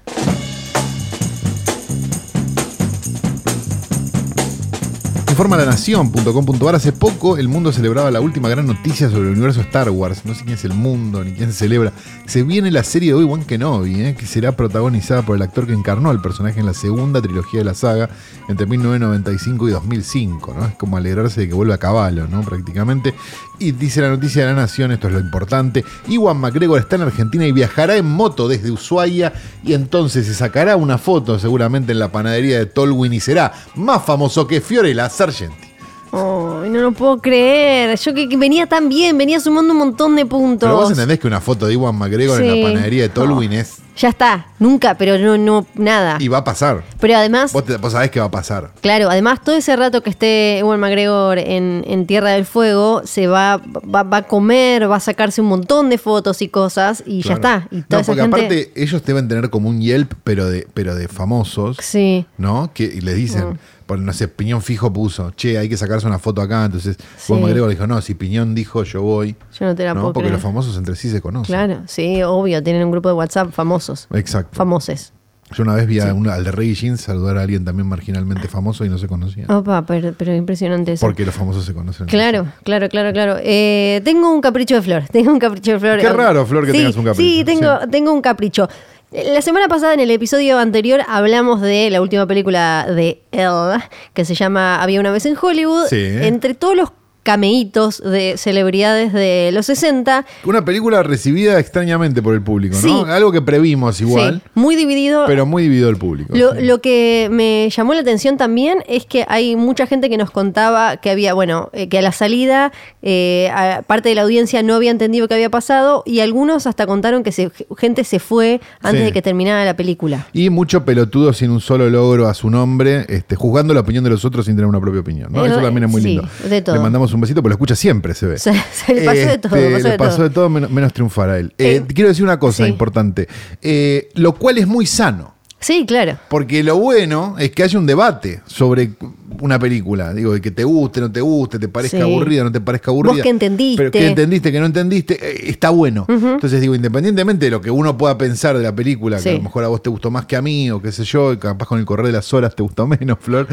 Informa la nación.com.ar. Hace poco el mundo celebraba la última gran noticia sobre el universo Star Wars. No sé quién es el mundo ni quién celebra. Se viene la serie de Obi-Wan Kenobi, ¿eh? que será protagonizada por el actor que encarnó al personaje en la segunda trilogía de la saga entre 1995 y 2005. ¿no? Es como alegrarse de que vuelva a caballo, ¿no? prácticamente. Y dice la noticia de la nación, esto es lo importante. Iwan McGregor está en Argentina y viajará en moto desde Ushuaia y entonces se sacará una foto seguramente en la panadería de Tolwyn y será más famoso que Fiorella Sargenti. Ay, no lo puedo creer. Yo que, que venía tan bien, venía sumando un montón de puntos. Pero vos entendés que una foto de Iwan McGregor en la panadería de Tolwyn es... Ya está, nunca, pero no, no, nada. Y va a pasar. Pero además, Vos, te- vos sabés que va a pasar. claro, además todo ese rato que esté Ewan McGregor en, en Tierra del Fuego, se va, va, va a comer, va a sacarse un montón de fotos y cosas y ya está. Y toda no, esa porque gente. aparte ellos deben tener como un Yelp, pero de, pero de famosos, Sí. ¿no? Que y les dicen, Mm. Por, no sé, Piñón Fijo puso, che, hay que sacarse una foto acá. Entonces, Sí. Iwan McGregor dijo, no, si Piñón dijo, yo voy. Yo no te la ¿no? puedo Porque creer. los famosos entre sí se conocen. Claro, sí, obvio, tienen un grupo de WhatsApp famosos. Exacto. Famoses. Yo una vez vi a un- al de Reggie Jeans saludar a alguien también marginalmente famoso y no se conocía. Opa, pero, pero impresionante eso. Porque los famosos se conocen. Claro, claro, claro, claro. Eh, tengo un capricho de flor. Tengo un capricho de flor. Qué raro, Flor, que Sí, tengas un capricho. Sí, tengo, Sí. tengo un capricho. La semana pasada, en el episodio anterior, hablamos de la última película de Elle, que se llama Había una vez en Hollywood. Sí. Entre todos los cameitos de celebridades de los 60. Una película recibida extrañamente por el público, ¿no? Algo que previmos igual, Sí, muy dividido. pero muy dividido el público. Lo, sí. lo que me llamó la atención también es que hay mucha gente que nos contaba que había, bueno, eh, que a la salida eh, a- parte de la audiencia no había entendido qué había pasado y algunos hasta contaron que se- gente se fue antes de que terminara la película. Y mucho pelotudo sin un solo logro a su nombre, este, juzgando la opinión de los otros sin tener una propia opinión. ¿no? Eso también es muy sí, lindo. de todo. Le mandamos un besito, porque lo escucha siempre, se ve. Se, se le pasó de todo. Este, pasó le de pasó todo. de todo menos, menos triunfar a él. Eh, Eh, quiero decir una cosa sí. importante, eh, lo cual es muy sano. Sí, claro. Porque lo bueno es que haya un debate sobre una película. Digo, de que te guste, no te guste, te parezca Sí. aburrida, no te parezca aburrida. Vos qué entendiste. Pero qué entendiste, que no entendiste, eh, está bueno. Entonces digo, independientemente de lo que uno pueda pensar de la película, que a lo mejor a vos te gustó más que a mí, o qué sé yo, y capaz con el correr de las horas te gustó menos, Flor.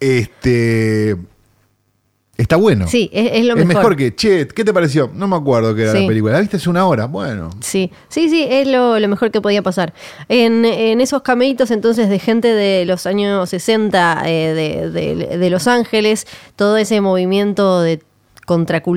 Este. Está bueno. Sí, es, es lo es mejor. mejor que, che, ¿qué te pareció? No me acuerdo qué era Sí. la película. ¿La viste hace una hora? Bueno. Sí, sí, sí, es lo, lo mejor que podía pasar. En, en esos cameitos entonces de gente de los años 60 eh, de, de- de Los Ángeles, todo ese movimiento de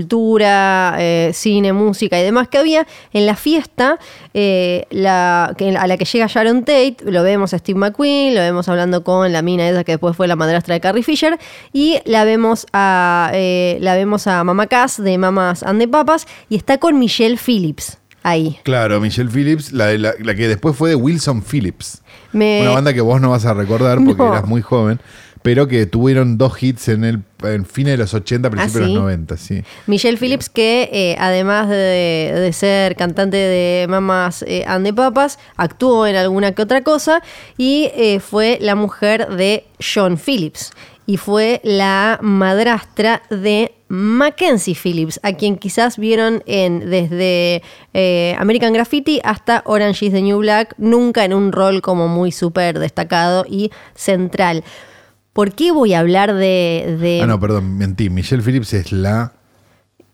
contracultura, eh, cine, música y demás que había, en la fiesta eh, la, a la que llega Sharon Tate, lo vemos a Steve McQueen, lo vemos hablando con la mina esa que después fue la madrastra de Carrie Fisher, y la vemos a, eh, la vemos a Mama Cass de Mamas and the Papas, y está con Michelle Phillips ahí. Claro, Michelle Phillips, la, la, la que después fue de Wilson Phillips. Me- Una banda que vos no vas a recordar porque No. eras muy joven, pero que tuvieron dos hits en el en fines de los 80, principios de ¿Ah, sí? los 90, sí. Michelle Phillips, que eh, además de, de ser cantante de Mamas eh, and the Papas, actuó en alguna que otra cosa y eh, fue la mujer de John Phillips y fue la madrastra de Mackenzie Phillips, a quien quizás vieron en desde eh, American Graffiti hasta Orange is the New Black, nunca en un rol como muy súper destacado y central. ¿Por qué voy a hablar de... de- Ah, no, perdón, mentí. Michelle Phillips es la,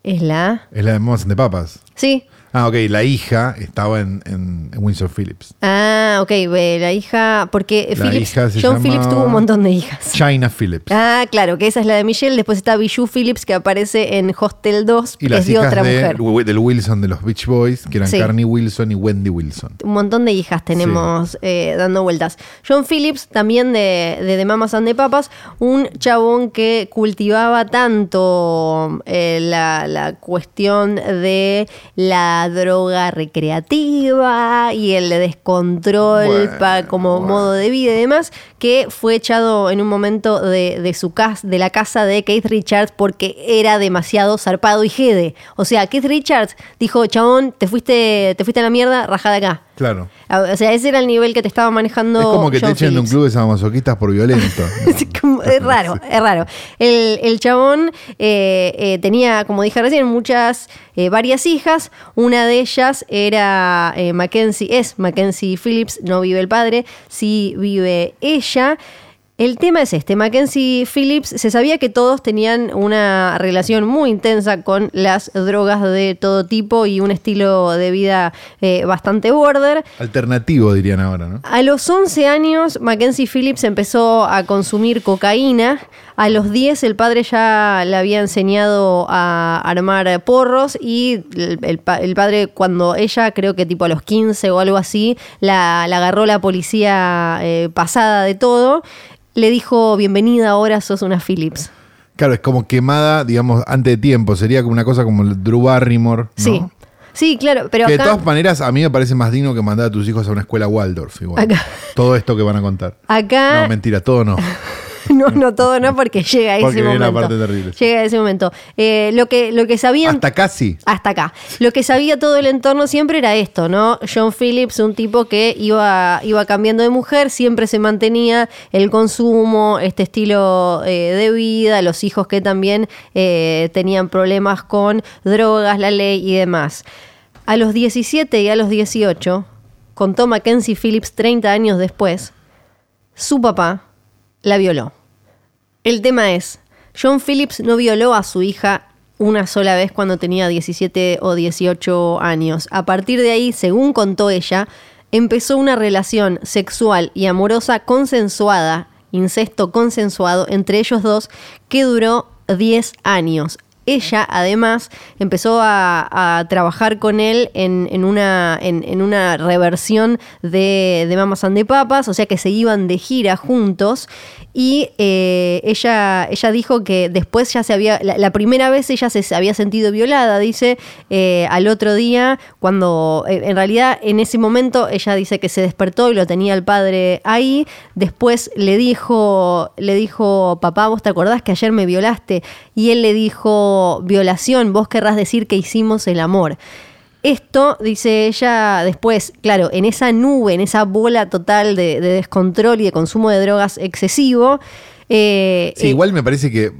¿Es la? es la de Mamas de Papas. Sí, Ah, ok, la hija estaba en, en, en Windsor Phillips. Ah, ok, la hija, porque La Phillips, hija John Phillips tuvo un montón de hijas. China Phillips. Ah, claro, que esa es la de Michelle. Después está Bijou Phillips, que aparece en Hostel 2, y que las es de hijas otra de- mujer. del Wilson de los Beach Boys, que eran Sí. Carney Wilson y Wendy Wilson. Un montón de hijas tenemos eh, dando vueltas. John Phillips, también de, de The Mamas and the Papas, un chabón que cultivaba tanto eh, la, la cuestión de la droga recreativa y el descontrol Bueno, pa- como bueno. modo de vida y demás, que fue echado en un momento de, de su casa, de la casa de Keith Richards porque era demasiado zarpado y jede. O sea, Keith Richards dijo, chabón, te fuiste, te fuiste a la mierda, rajada acá. Claro. O sea, ese era el nivel que te estaba manejando. es como que te echen de un club de sadomasoquistas por violento. Es como- es raro, es raro. El, el chabón eh, eh, tenía, como dije recién, muchas, eh, varias hijas. Una de ellas era Mackenzie, es Mackenzie Phillips, no vive el padre, sí vive ella. El tema es este, Mackenzie Phillips, se sabía que todos tenían una relación muy intensa con las drogas de todo tipo y un estilo de vida eh, bastante border. Alternativo, dirían ahora, ¿no? A los 11 años, Mackenzie Phillips empezó a consumir cocaína. A los 10 el padre ya le había enseñado a armar porros y el, el pa- el padre cuando ella, creo que tipo a los 15 o algo así, la, la agarró la policía eh, pasada de todo, le dijo, bienvenida, ahora sos una Phillips. Claro, es como quemada, digamos, antes de tiempo. Sería como una cosa como el Drew Barrymore. ¿no? Sí. Sí, claro, pero que de todas maneras, a mí me parece más digno que mandar a tus hijos a una escuela Waldorf, igual. Acá. Todo esto que van a contar. acá No, mentira, todo no. no, no todo no, porque llega a Porque ese momento. parte terrible. Llega a ese momento. Eh, lo, que, lo que sabían Hasta casi. hasta acá. Lo que sabía todo el entorno siempre era esto, ¿no? John Phillips, un tipo que iba, iba cambiando de mujer, siempre se mantenía el consumo, este estilo eh, de vida, los hijos que también eh, tenían problemas con drogas, la ley y demás. A los 17 y a los 18, contó Mackenzie Phillips 30 años después, su papá la violó. El tema es, John Phillips no violó a su hija una sola vez cuando tenía 17 o 18 años. A partir de ahí, según contó ella, empezó una relación sexual y amorosa consensuada, incesto consensuado entre ellos dos, que duró 10 años. Ella, además, empezó a, trabajar con él en, una, reversión de, de Mamas Papas, o sea que se iban de gira juntos. Y eh, ella, ella dijo que después ya se había, la, primera vez ella se había sentido violada, dice, eh, al otro día, cuando eh, en realidad en ese momento ella dice que se despertó y lo tenía el padre ahí, después le dijo, le dijo, papá, ¿vos te acordás que ayer me violaste? Y él le dijo, violación, vos querrás decir que hicimos el amor. Esto, dice ella después, claro, en esa nube, en esa bola total de, de descontrol y de consumo de drogas excesivo. eh, Sí, igual me parece que.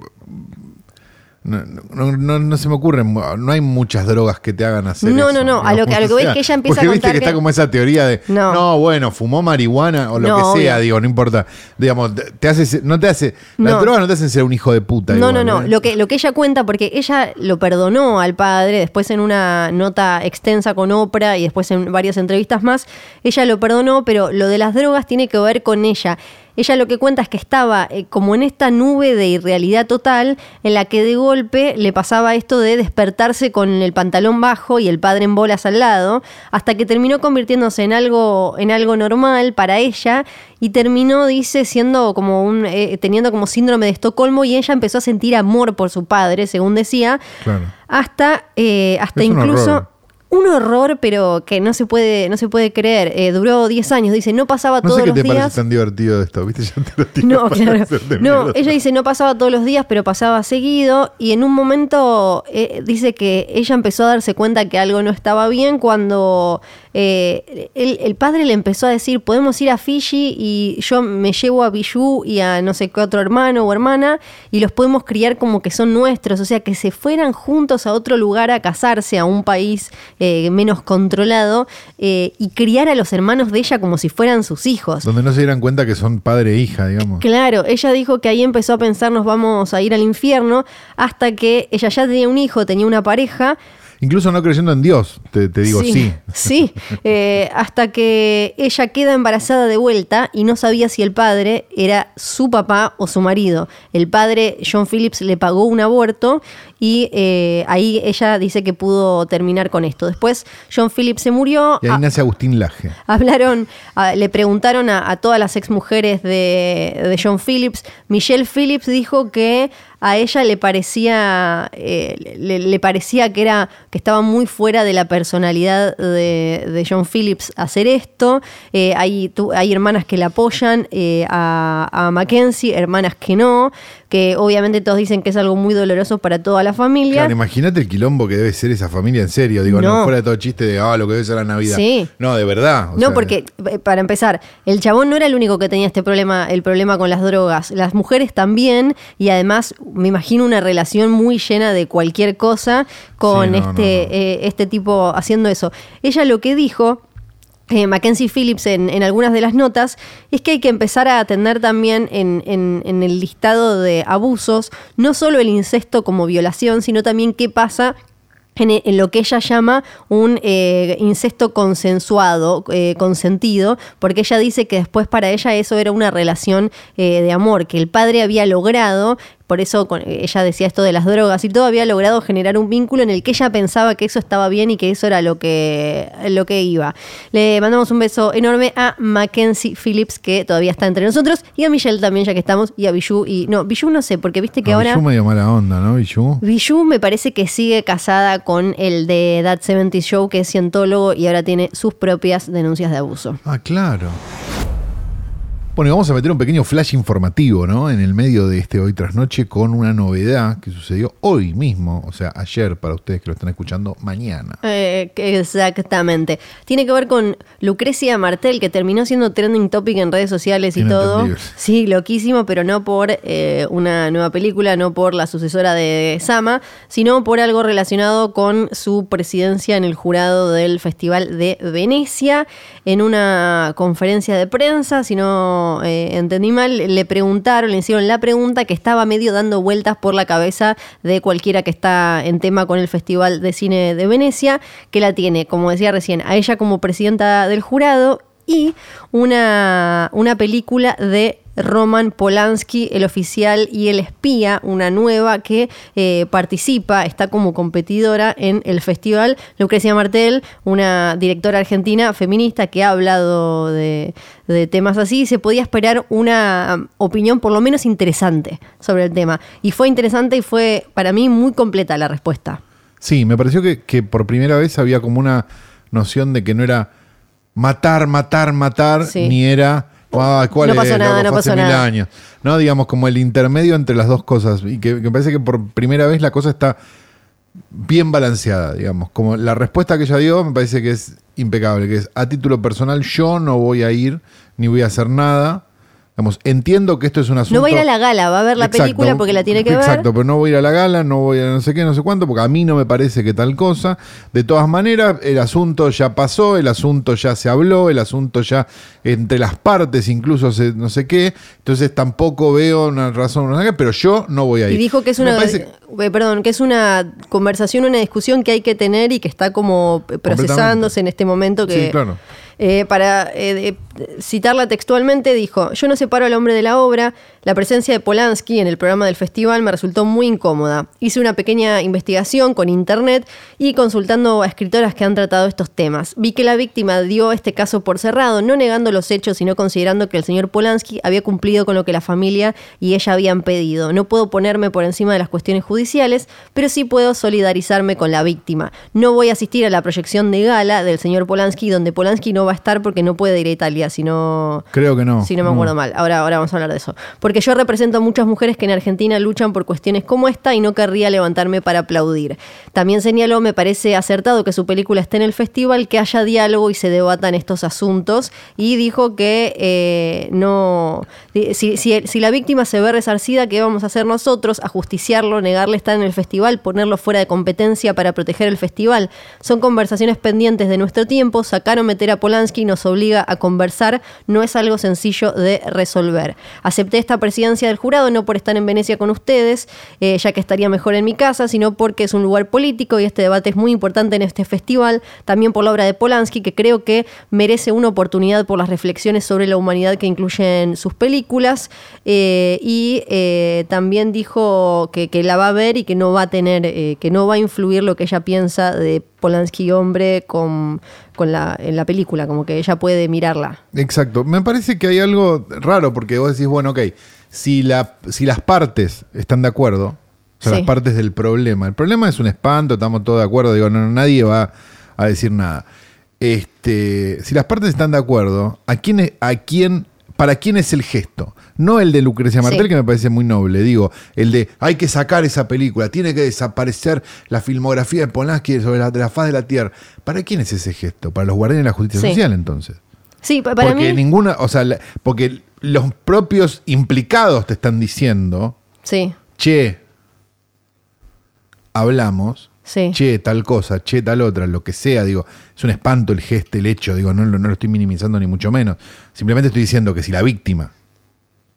No, no, no- no se me ocurre, no hay muchas drogas que te hagan hacer No, eso, no, no, a lo que- a lo que voy es que ella empieza porque a viste contar que, que- está como esa teoría de, No. no, bueno, fumó marihuana o lo que sea, obvio. digo, no importa. Digamos, te- hace, no te hace, las drogas no te hacen ser un hijo de puta. No, igual, no, no. ¿eh? Lo que, lo que ella cuenta, porque ella lo perdonó al padre, después en una nota extensa con Oprah y después en varias entrevistas más, ella lo perdonó, pero lo de las drogas tiene que ver con ella. Ella lo que cuenta es que estaba eh, como en esta nube de irrealidad total en la que de golpe le pasaba esto de despertarse con el pantalón bajo y el padre en bolas al lado, hasta que terminó convirtiéndose en algo, en algo normal para ella y terminó, dice, siendo como un, eh, teniendo como síndrome de Estocolmo y ella empezó a sentir amor por su padre, según decía, Claro. hasta, eh, hasta Es incluso. Un horror, pero que no se puede, no se puede creer. Eh, duró 10 años, dice, no pasaba No todos sé qué los te días. parece tan divertido esto, ¿viste? Ya te lo tiro No, claro. No, ella dice, no pasaba todos los días, pero pasaba seguido. Y en un momento eh, dice que ella empezó a darse cuenta que algo no estaba bien cuando eh, el, el padre le empezó a decir, podemos ir a Fiji y yo me llevo a Bijou y a no sé qué otro hermano o hermana y los podemos criar como que son nuestros. O sea, que se fueran juntos a otro lugar a casarse, a un país eh, menos controlado eh, y criar a los hermanos de ella como si fueran sus hijos. Donde no se dieran cuenta que son padre e hija, digamos. Claro, ella dijo que ahí empezó a pensar nos vamos a ir al infierno hasta que ella ya tenía un hijo, tenía una pareja. Incluso no creyendo en Dios, te, digo sí. Sí, eh, hasta que ella queda embarazada de vuelta y no sabía si el padre era su papá o su marido. El padre, John Phillips, le pagó un aborto y eh, ahí ella dice que pudo terminar con esto. Después John Phillips se murió. Y ahí nace Agustín Laje. Hablaron, le preguntaron a, todas las exmujeres de, de John Phillips. Michelle Phillips dijo que a ella le parecía, eh, le, parecía que era que estaba muy fuera de la personalidad de, John Phillips hacer esto. Eh, hay, hay hermanas que le apoyan eh, a, a, Mackenzie, hermanas que no, que obviamente todos dicen que es algo muy doloroso para toda la familia. Claro, imagínate el quilombo que debe ser esa familia en serio, digo, no, fuera de todo chiste de ah, lo que debe ser la Navidad. Sí. No, de verdad. no, porque para empezar, el chabón no era el único que tenía este problema, el problema con las drogas. Las mujeres también, y además me imagino una relación muy llena de cualquier cosa con este, eh, este tipo haciendo eso. Ella lo que dijo eh, Mackenzie Phillips en, algunas de las notas, es que hay que empezar a atender también en, en, el listado de abusos, no solo el incesto como violación, sino también qué pasa en, lo que ella llama un eh, incesto consensuado, eh, consentido, porque ella dice que después para ella eso era una relación de amor, que el padre había logrado por eso ella decía esto de las drogas y todo había logrado generar un vínculo en el que ella pensaba que eso estaba bien y que eso era lo que, lo que iba. Le mandamos un beso enorme a Mackenzie Phillips, que todavía está entre nosotros, y a Michelle también, ya que estamos, y a Bijou. Y, no, Bijou no sé, porque viste que ahora. Bijou medio mala onda, ¿no? Bijou. Bijou me parece que sigue casada con el de That 70 Show, que es cientólogo y ahora tiene sus propias denuncias de abuso. Ah, claro. Bueno, y vamos a meter un pequeño flash informativo, ¿no? En el medio de este hoy tras noche con una novedad que sucedió hoy mismo, o sea, ayer para ustedes que lo están escuchando mañana. Eh, exactamente. Tiene que ver con Lucrecia Martel, que terminó siendo trending topic en redes sociales y todo. Sí, loquísimo, pero no por eh, una nueva película, no por la sucesora de Sama, sino por algo relacionado con su presidencia en el jurado del Festival de Venecia, en una conferencia de prensa, si no eh, entendí mal, le preguntaron, le hicieron la pregunta que estaba medio dando vueltas por la cabeza de cualquiera que está en tema con el Festival de Cine de Venecia, que la tiene, como decía recién, a ella como presidenta del jurado y una, una película de Roman Polanski, el oficial y el espía, una nueva que eh, participa, está como competidora en el festival. Lucrecia Martel, una directora argentina feminista que ha hablado de, temas así, se podía esperar una opinión por lo menos interesante sobre el tema. Y fue interesante y fue para mí muy completa la respuesta. Sí, me pareció que, por primera vez había como una noción de que no era matar, matar, matar, ni era ¿cuál no pasó nada, no pasó nada. años. No, digamos, como el intermedio entre las dos cosas. Y que, me parece que por primera vez la cosa está bien balanceada, digamos. Como la respuesta que ella dio me parece que es impecable, que es a título personal yo no voy a ir ni voy a hacer nada entiendo que esto es un asunto. No voy a ir a la gala, va a ver la película porque la tiene que ver. Exacto, pero no voy a ir a la gala, no voy a no sé qué, no sé cuánto, porque a mí no me parece que tal cosa. De todas maneras, el asunto ya pasó, el asunto ya se habló, el asunto ya entre las partes incluso no sé qué. Entonces tampoco veo una razón, pero yo no voy a ir. Y dijo que es una, eh, perdón, que es una conversación, una discusión que hay que tener y que está como procesándose en este momento que. Sí, claro. Eh, para eh, citarla textualmente, dijo, yo no separo al hombre de la obra, la presencia de Polanski en el programa del festival me resultó muy incómoda. Hice una pequeña investigación con internet y consultando a escritoras que han tratado estos temas. Vi que la víctima dio este caso por cerrado, no negando los hechos, sino considerando que el señor Polanski había cumplido con lo que la familia y ella habían pedido. No puedo ponerme por encima de las cuestiones judiciales, pero sí puedo solidarizarme con la víctima. No voy a asistir a la proyección de gala del señor Polanski, donde Polanski no va a estar porque no puede ir a Italia, si no... Creo que no. Si no me acuerdo mal. Ahora, ahora vamos a hablar de eso. Porque yo represento a muchas mujeres que en Argentina luchan por cuestiones como esta y no querría levantarme para aplaudir. También señaló, me parece acertado que su película esté en el festival, que haya diálogo y se debatan estos asuntos. Y dijo que eh, no... Si, si, la víctima se ve resarcida, ¿qué vamos a hacer nosotros? Ajusticiarlo, negarle estar en el festival, ponerlo fuera de competencia para proteger el festival. Son conversaciones pendientes de nuestro tiempo. Sacar o meter a Polanski nos obliga a conversar no es algo sencillo de resolver. Acepté esta presidencia del jurado no por estar en Venecia con ustedes, eh, ya que estaría mejor en mi casa, sino porque es un lugar político y este debate es muy importante en este festival, también por la obra de Polanski, que creo que merece una oportunidad por las reflexiones sobre la humanidad que incluyen sus películas, eh, y eh, también dijo que, que, la va a ver y que no va a tener, que no va a influir lo que ella piensa de Polanski hombre con, con la, en la película, como que ella puede mirarla. Exacto. Me parece que hay algo raro porque vos decís, bueno, ok, si, la, si las partes están de acuerdo, o sea, las partes del problema, el problema es un espanto, estamos todos de acuerdo, digo, no, nadie va a decir nada. Este, si las partes están de acuerdo, ¿a quién, a quién, ¿para quién es el gesto? No el de Lucrecia Martel, que me parece muy noble, digo, el de hay que sacar esa película, tiene que desaparecer la filmografía de Polanski sobre la, de la faz de la Tierra. ¿Para quién es ese gesto? ¿Para los guardianes de la justicia social entonces? Sí, para porque ninguna, o sea, porque los propios implicados te están diciendo, sí. che, hablamos, che, tal cosa, che, tal otra, lo que sea, digo, es un espanto el gesto, el hecho, digo, no, no lo estoy minimizando ni mucho menos. Simplemente estoy diciendo que si la víctima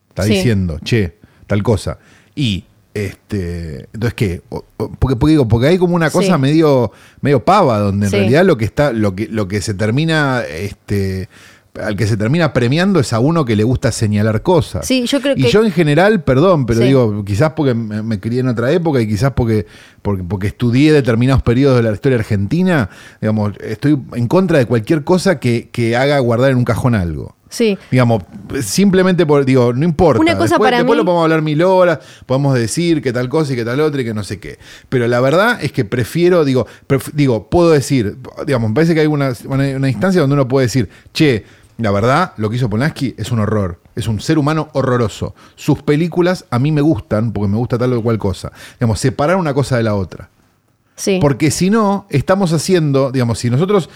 está diciendo, che, tal cosa. Y este, entonces qué, porque, porque, digo, porque hay como una cosa medio, medio pava, donde en realidad lo que está, lo que, lo que se termina, este, al que se termina premiando es a uno que le gusta señalar cosas. Sí, yo creo y yo en general, perdón, pero digo, quizás porque me, crié en otra época y quizás porque, porque, porque estudié determinados periodos de la historia argentina, digamos, estoy en contra de cualquier cosa que, que haga guardar en un cajón algo. Sí. Digamos, simplemente por, digo, no importa. Una cosa después, para después lo podemos hablar mil horas, podemos decir que tal cosa y que tal otra y que no sé qué. Pero la verdad es que prefiero, digo, digo, puedo decir, digamos, me parece que hay una, una, instancia donde uno puede decir, che, la verdad, lo que hizo Polanski es un horror. Es un ser humano horroroso. Sus películas a mí me gustan porque me gusta tal o cual cosa. Digamos, separar una cosa de la otra. Porque si no, estamos haciendo, digamos, si nosotros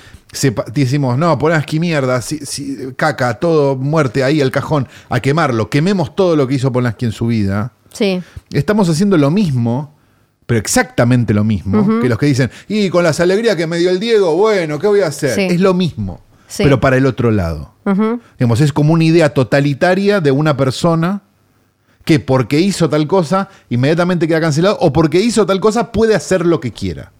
decimos, no, Polanski mierda, si, caca, todo, muerte, ahí el cajón, a quemarlo, quememos todo lo que hizo Polanski en su vida. Sí. Estamos haciendo lo mismo, pero exactamente lo mismo, que los que dicen, y con las alegrías que me dio el Diego, bueno, ¿qué voy a hacer? Es lo mismo, pero para el otro lado. Digamos, es como una idea totalitaria de una persona que porque hizo tal cosa inmediatamente queda cancelado o porque hizo tal cosa puede hacer lo que quiera.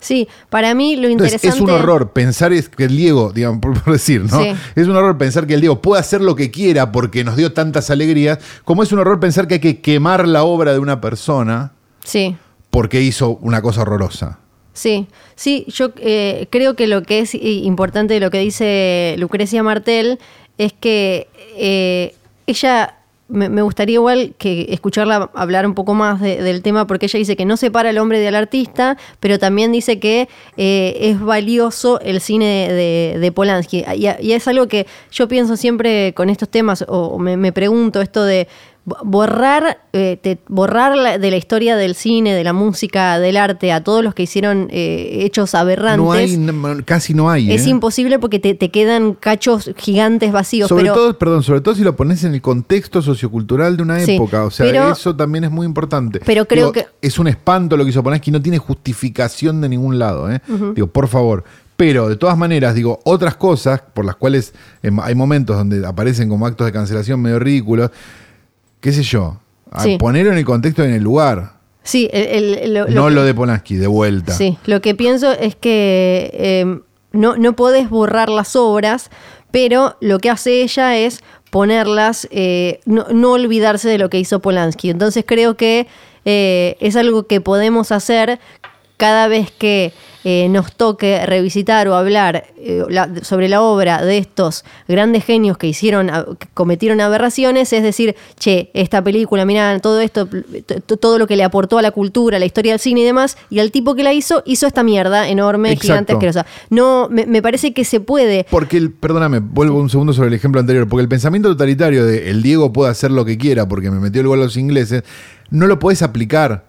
Sí, para mí lo interesante. es un horror pensar que el Diego, digamos, por, decir, ¿no? Es un horror pensar que el Diego puede hacer lo que quiera porque nos dio tantas alegrías, como es un horror pensar que hay que quemar la obra de una persona sí. porque hizo una cosa horrorosa. Sí, sí, yo eh, creo que lo que es importante de lo que dice Lucrecia Martel es que eh, ella me, gustaría igual que escucharla hablar un poco más del tema, porque ella dice que no separa al hombre del artista, pero también dice que eh, es valioso el cine de, Polanski. Y, y, es algo que yo pienso siempre con estos temas, o me, me pregunto esto de borrar, eh, borrar de la historia del cine, de la música, del arte, a todos los que hicieron eh, hechos aberrantes. No hay, casi no hay. Es ¿eh? imposible porque te, quedan cachos gigantes vacíos. Sobre todo, perdón, sobre todo si lo pones en el contexto sociocultural de una época. O sea, eso también es muy importante. Pero creo que. Es un espanto lo que hizo Polanski, no tiene justificación de ningún lado. Digo, por favor. Pero de todas maneras, digo, otras cosas por las cuales em, hay momentos donde aparecen como actos de cancelación medio ridículos qué sé yo, a ponerlo en el contexto en el lugar. Sí, no lo de Polanski, de vuelta. Sí, lo que pienso es que em, no, no podés borrar las obras, pero lo que hace ella es ponerlas, eh, no, no, olvidarse de lo que hizo Polanski. Entonces creo que eh, es algo que podemos hacer cada vez que eh, nos toque revisitar o hablar eh, sobre la obra de estos grandes genios que hicieron, que cometieron aberraciones, es decir, che, esta película, mirá, todo esto, todo lo que le aportó a la cultura, la historia del cine y demás, y al tipo que la hizo, hizo esta mierda enorme, gigante, asquerosa. No, me, parece que se puede. Porque, el, perdóname, vuelvo un segundo sobre el ejemplo anterior, porque el pensamiento totalitario de el Diego puede hacer lo que quiera porque me metió el gol a los ingleses, no lo puedes aplicar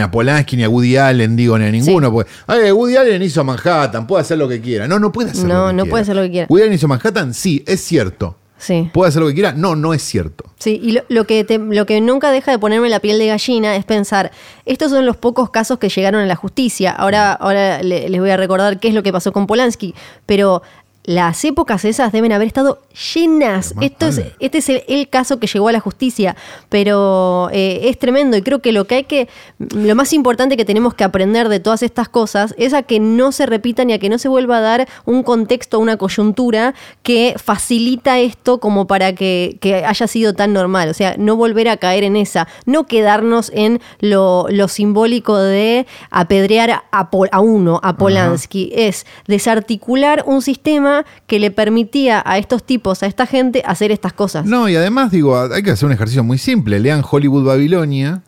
a Polanski, ni a Woody Allen, digo, ni a ninguno. Porque, Woody Allen hizo Manhattan, puede hacer lo que quiera. No, no puede hacer no, lo que no puede hacer lo que quiera. Woody Allen hizo Manhattan, sí, es cierto. Sí. ¿Puede hacer lo que quiera? No, no es cierto. Sí, y lo, que lo que nunca deja de ponerme la piel de gallina es pensar, estos son los pocos casos que llegaron a la justicia. Ahora, ahora les voy a recordar qué es lo que pasó con Polanski, pero las épocas esas deben haber estado llenas. Esto es, este es el, caso que llegó a la justicia, pero eh, es tremendo y creo que lo que hay que, lo más importante que tenemos que aprender de todas estas cosas es a que no se repitan y a que no se vuelva a dar un contexto, una coyuntura que facilita esto como para que, haya sido tan normal. O sea, no volver a caer en esa, no quedarnos en lo, simbólico de apedrear a, a uno, a Polanski, es desarticular un sistema que le permitía a estos tipos, a esta gente, hacer estas cosas. No, y además digo, hay que hacer un ejercicio muy simple. Lean Hollywood Babilonia.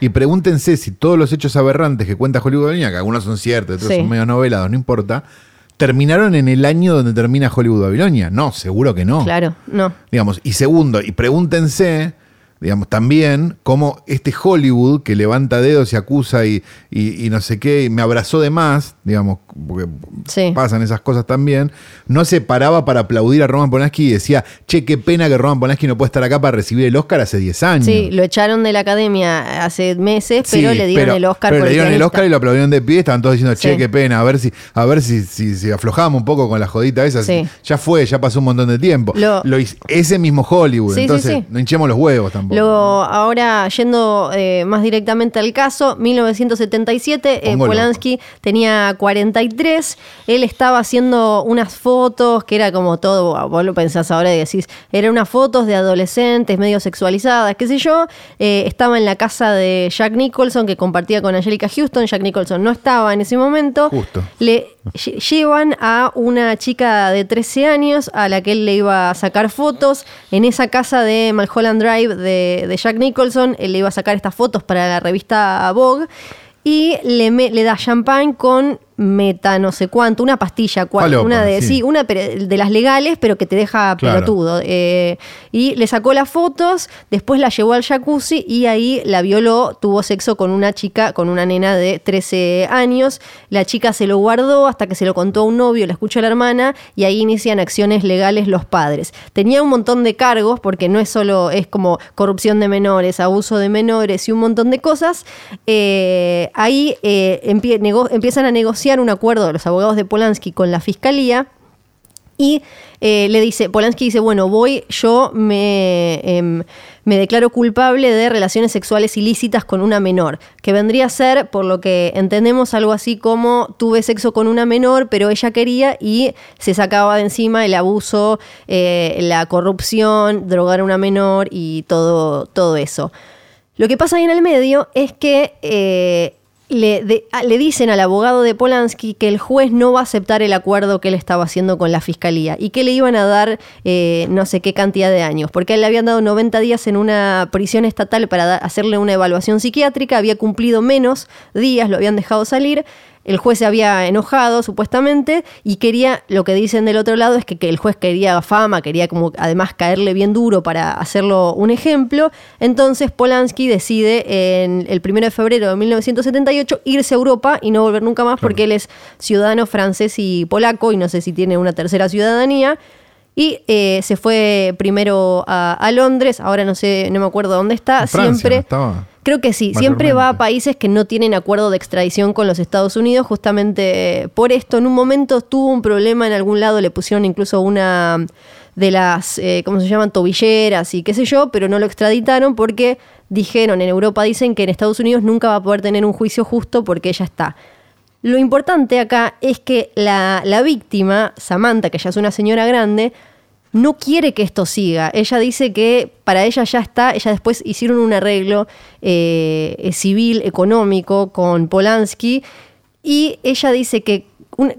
Y pregúntense si todos los hechos aberrantes que cuenta Hollywood Babilonia, que algunos son ciertos, otros son medio novelados, no importa, terminaron en el año donde termina Hollywood Babilonia. No, seguro que no. Claro, no. Digamos, y segundo, y pregúntense digamos, también como este Hollywood que levanta dedos y acusa y, y, no sé qué, y me abrazó de más, digamos, porque pasan esas cosas también, no se paraba para aplaudir a Roman Polanski y decía, che, qué pena que Roman Polanski no puede estar acá para recibir el Oscar hace 10 años. Sí, lo echaron de la academia hace meses, pero le dieron el Oscar. Pero le dieron el Oscar y lo aplaudieron de pie, estaban todos diciendo, che, qué pena, a ver si, a ver si, si, aflojamos un poco con la jodita esa. Ya fue, ya pasó un montón de tiempo. Lo, ese mismo Hollywood, entonces no hinchemos los huevos tampoco. Luego, ahora yendo eh, más directamente al caso, 1977, eh, Polanski tenía 43, él estaba haciendo unas fotos que era como todo, vos lo pensás ahora y decís, eran unas fotos de adolescentes medio sexualizadas, qué sé yo, eh, estaba en la casa de Jack Nicholson que compartía con Angelica Houston, Jack Nicholson no estaba en ese momento, Justo. le llevan a una chica de 13 años a la que él le iba a sacar fotos en esa casa de Malholland Drive de, Jack Nicholson. Él le iba a sacar estas fotos para la revista Vogue y le, le da champán con meta no sé cuánto, una pastilla, una de sí. una de las legales, pero que te deja pelotudo. Eh, y le sacó las fotos, después la llevó al jacuzzi y ahí la violó, tuvo sexo con una chica, con una nena de 13 años. La chica se lo guardó hasta que se lo contó a un novio, le escuchó a la hermana y ahí inician acciones legales los padres. Tenía un montón de cargos, porque no es solo, es como corrupción de menores, abuso de menores y un montón de cosas. Eh, ahí eh, empiezan a negociar un acuerdo de los abogados de Polanski con la fiscalía y eh, le dice, Polanski dice, bueno, voy, yo me, em, me, declaro culpable de relaciones sexuales ilícitas con una menor, que vendría a ser, por lo que entendemos, algo así como tuve sexo con una menor, pero ella quería y se sacaba de encima el abuso, eh, la corrupción, drogar a una menor y todo, todo eso. Lo que pasa ahí en el medio es que... Eh, le, dicen al abogado de Polanski que el juez no va a aceptar el acuerdo que él estaba haciendo con la fiscalía y que le iban a dar eh, no sé qué cantidad de años, porque él le habían dado 90 días en una prisión estatal para hacerle una evaluación psiquiátrica, había cumplido menos días, lo habían dejado salir el juez se había enojado supuestamente y quería, lo que dicen del otro lado es que, el juez quería fama, quería como además caerle bien duro para hacerlo un ejemplo. Entonces Polanski decide en el 1 de febrero de 1978 irse a Europa y no volver nunca más porque él es ciudadano francés y polaco y no sé si tiene una tercera ciudadanía. Y eh, se fue primero a, Londres, ahora no sé, no me acuerdo dónde está. siempre. Creo que sí, siempre va a países que no tienen acuerdo de extradición con los Estados Unidos, justamente por esto. En un momento tuvo un problema en algún lado, le pusieron incluso una de las, eh, ¿cómo se llaman? Tobilleras y qué sé yo, pero no lo extraditaron porque dijeron, en Europa dicen que en Estados Unidos nunca va a poder tener un juicio justo porque ella está. Lo importante acá es que la, la víctima, Samantha, que ya es una señora grande, no quiere que esto siga. Ella dice que para ella ya está, ella después hicieron un arreglo eh, civil, económico con Polanski y ella dice que,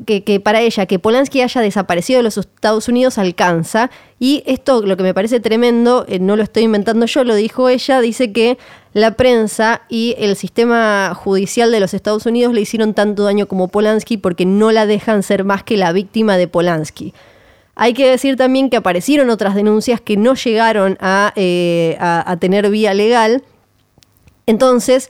que, para ella que Polanski haya desaparecido de los Estados Unidos alcanza y esto lo que me parece tremendo, eh, no lo estoy inventando yo, lo dijo ella, dice que la prensa y el sistema judicial de los Estados Unidos le hicieron tanto daño como Polanski porque no la dejan ser más que la víctima de Polanski. Hay que decir también que aparecieron otras denuncias que no llegaron a, eh, tener vía legal. Entonces,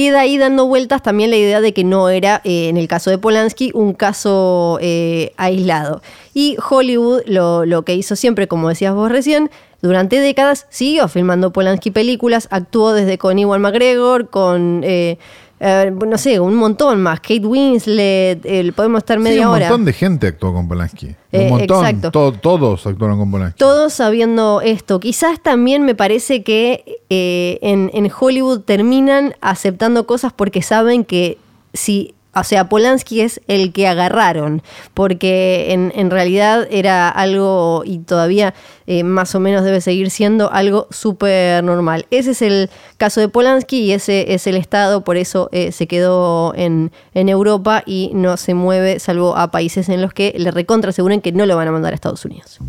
queda ahí dando vueltas también la idea de que no era, eh, en el caso de Polanski, un caso eh, aislado. Y Hollywood lo, lo, que hizo siempre, como decías vos recién, durante décadas siguió filmando Polanski películas, actuó desde con Iwan McGregor, con eh, no sé, un montón más. Kate Winslet, eh, podemos estar media sí, un hora. montón de gente actuó con Polanski. Eh, un montón. exacto. To- todos actuaron con Polanski. Todos sabiendo esto. Quizás también me parece que eh, en, en Hollywood terminan aceptando cosas porque saben que si. O sea, Polanski es el que agarraron, porque en, en realidad era algo, y todavía eh, más o menos debe seguir siendo algo súper normal. Ese es el caso de Polanski y ese es el estado, por eso eh, se quedó en, en Europa y no se mueve, salvo a países en los que le recontra aseguren que no lo van a mandar a Estados Unidos.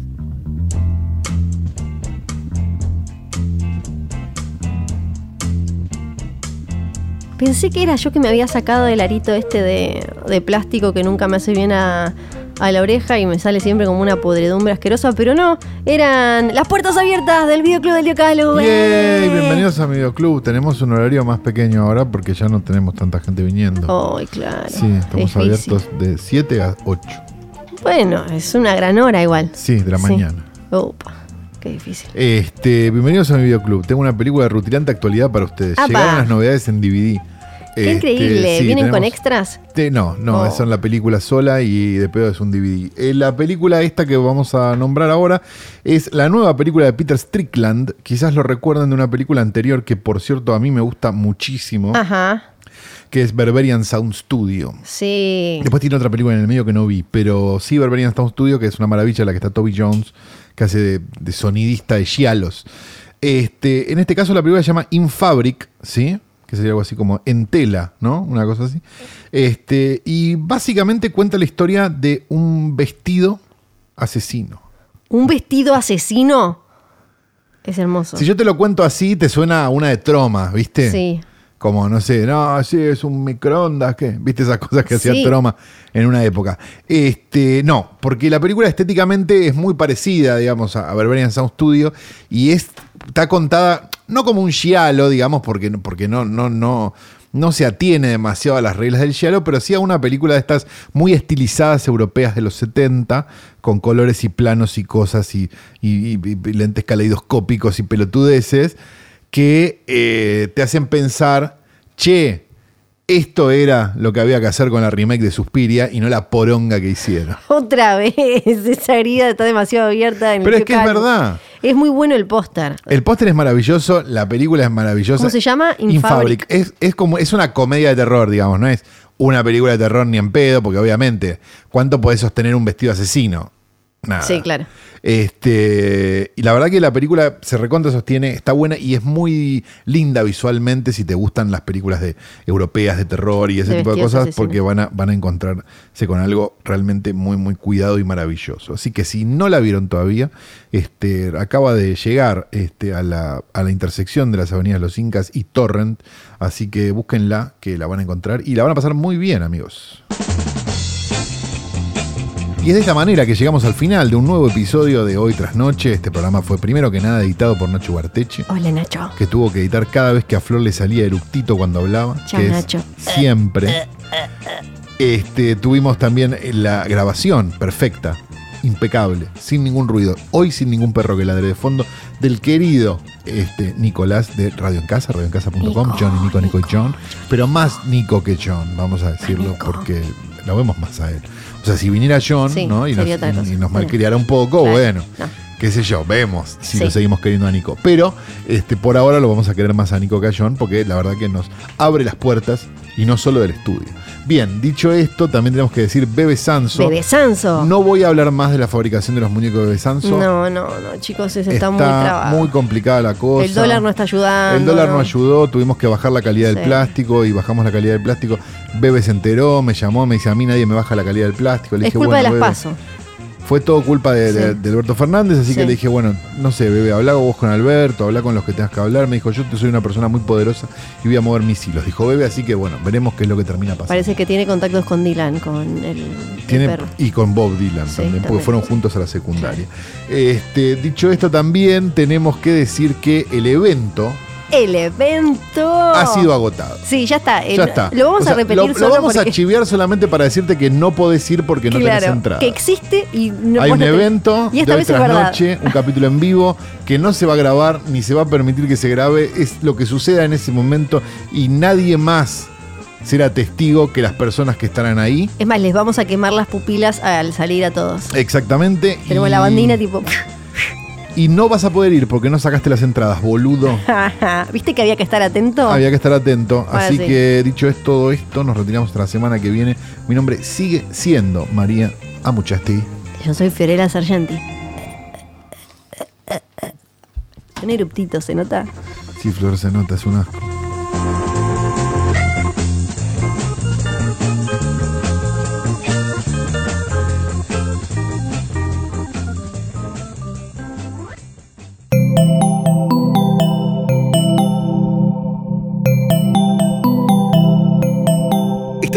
Pensé que era yo que me había sacado el arito este de, de plástico que nunca me hace bien a, a la oreja y me sale siempre como una podredumbre asquerosa, pero no, eran las puertas abiertas del videoclub del Diocalo. Yay, bienvenidos a Videoclub. Tenemos un horario más pequeño ahora porque ya no tenemos tanta gente viniendo. Ay, claro. sí, estamos difícil. abiertos de 7 a 8. Bueno, es una gran hora igual. Sí, de la Sí. mañana. Opa, qué difícil. Este, bienvenidos a mi videoclub. Tengo una película de rutilante actualidad para ustedes. ¡Apa! Llegaron las novedades en DVD. Qué Este, increíble. sí, ¿Vienen con extras? Te- no, no, Oh. son la película sola y de pedo es un DVD. Eh, la película esta que vamos a nombrar ahora es la nueva película de Peter Strickland. Quizás lo recuerdan de una película anterior que, por cierto, a mí me gusta muchísimo, Ajá. que es Berberian Sound Studio. Sí. Después tiene otra película en el medio que no vi, pero sí Berberian Sound Studio, que es una maravilla, la que está Toby Jones, que hace de, de sonidista de Gialos. Este, en este caso la película se llama In Fabric, ¿sí? Que sería algo así como en tela, ¿no? Una cosa así. Este, y básicamente cuenta la historia de un vestido asesino. ¿Un vestido asesino? Es hermoso. Si yo te lo cuento así, te suena a una de troma, ¿viste? Sí. Como, no sé, no, sí, es un microondas, ¿qué? ¿Viste esas cosas que hacía Sí. Troma en una época? Este, no, porque la película estéticamente es muy parecida, digamos, a Berberian Sound Studio y es, está contada no como un giallo, digamos, porque, porque no, no, no, no se atiene demasiado a las reglas del giallo, pero sí a una película de estas muy estilizadas europeas de los 70, con colores y planos y cosas y, y- y- y lentes caleidoscópicos y pelotudeces que eh, te hacen pensar, che, esto era lo que había que hacer con la remake de Suspiria y no la poronga que hicieron. Otra vez, esa herida está demasiado abierta. En Pero es que es verdad. Es muy bueno el póster. El póster es maravilloso, la película es maravillosa. ¿Cómo se llama? In In Fabric. Fabric. Es, es como, es una comedia de terror, digamos, no es una película de terror ni en pedo, porque obviamente, ¿cuánto podés sostener un vestido asesino? Nada. Sí, claro. Este, y la verdad que la película se recontra sostiene, está buena y es muy linda visualmente si te gustan las películas de, europeas de terror y ese De tipo de cosas, porque van a, van a encontrarse con algo realmente muy, muy cuidado y maravilloso. Así que si no la vieron todavía, este, acaba de llegar este, a, la, a la intersección de las avenidas Los Incas y Torrent, así que búsquenla, que la van a encontrar y la van a pasar muy bien, amigos. Y es de esta manera que llegamos al final de un nuevo episodio de Hoy tras Noche. Este programa fue primero que nada editado por Nacho Barteche, Hola, Nacho. que tuvo que editar cada vez que a Flor le salía eructito cuando hablaba, Chao, que es Nacho. siempre. Este, tuvimos también la grabación perfecta, impecable, sin ningún ruido. Hoy sin ningún perro que ladre de fondo del querido este, Nicolás de Radio en Casa, radioencasa.com, John y Nico, Nico y Nico, John, pero más Nico que John, vamos a decirlo, porque lo vemos más a él. O sea, si viniera John Sí, ¿no? y, nos, y malcriara un poco, Claro, bueno, no. Qué sé yo, vemos si Sí. lo seguimos queriendo a Nico. Pero este, por ahora lo vamos a querer más a Nico que a John, porque la verdad que nos abre las puertas y no solo del estudio. Bien, dicho esto, también tenemos que decir Bebe Sanso. Bebé Sanso. No voy a hablar más de la fabricación de los muñecos de Bebe Sanso. No, no, no, chicos, está, está muy trabado. muy complicada la cosa. el dólar no está ayudando. El dólar no ayudó, tuvimos que bajar la calidad del plástico y bajamos la calidad del plástico. Bebe se enteró, me llamó, me dice a mí nadie me baja la calidad del plástico. Le Es dije, culpa de las Bebe, paso. Fue todo culpa de, de- Sí. de Alberto Fernández, así que le dije, bueno, no sé, bebé, habla vos con Alberto, habla con los que tengas que hablar. Me dijo, yo soy una persona muy poderosa y voy a mover mis hilos. Dijo bebé, así que bueno, veremos qué es lo que termina pasando. Parece que tiene contactos con Dylan, con el, el Tiene- perro. y con Bob Dylan Sí, también, porque fueron juntos a la secundaria. Este, dicho esto, también tenemos que decir que el evento El evento. ha sido agotado. Sí, ya está. El- ya está. Lo vamos O sea, a repetir Lo, lo solo vamos porque, a chiviar solamente para decirte que no podés ir porque no tenés claro, entrada. que existe y no Hay un evento Y esta de hoy vez tras noche, un capítulo en vivo que no se va a grabar ni se va a permitir que se grabe. Es lo que suceda en ese momento y nadie más ser testigo que las personas que estarán ahí. Es más, les vamos a quemar las pupilas al salir a todos. Exactamente. Tenemos la bandina tipo... Y no vas a poder ir porque no sacaste las entradas, boludo. ¿Viste que había que estar atento? Había que estar atento. Así que dicho es todo esto, nos retiramos hasta la semana que viene. Mi nombre sigue siendo María Amuchasti. Yo soy Fiorella Sargenti. Un eruptito, ¿se nota? Sí, Flor, se nota, es un asco.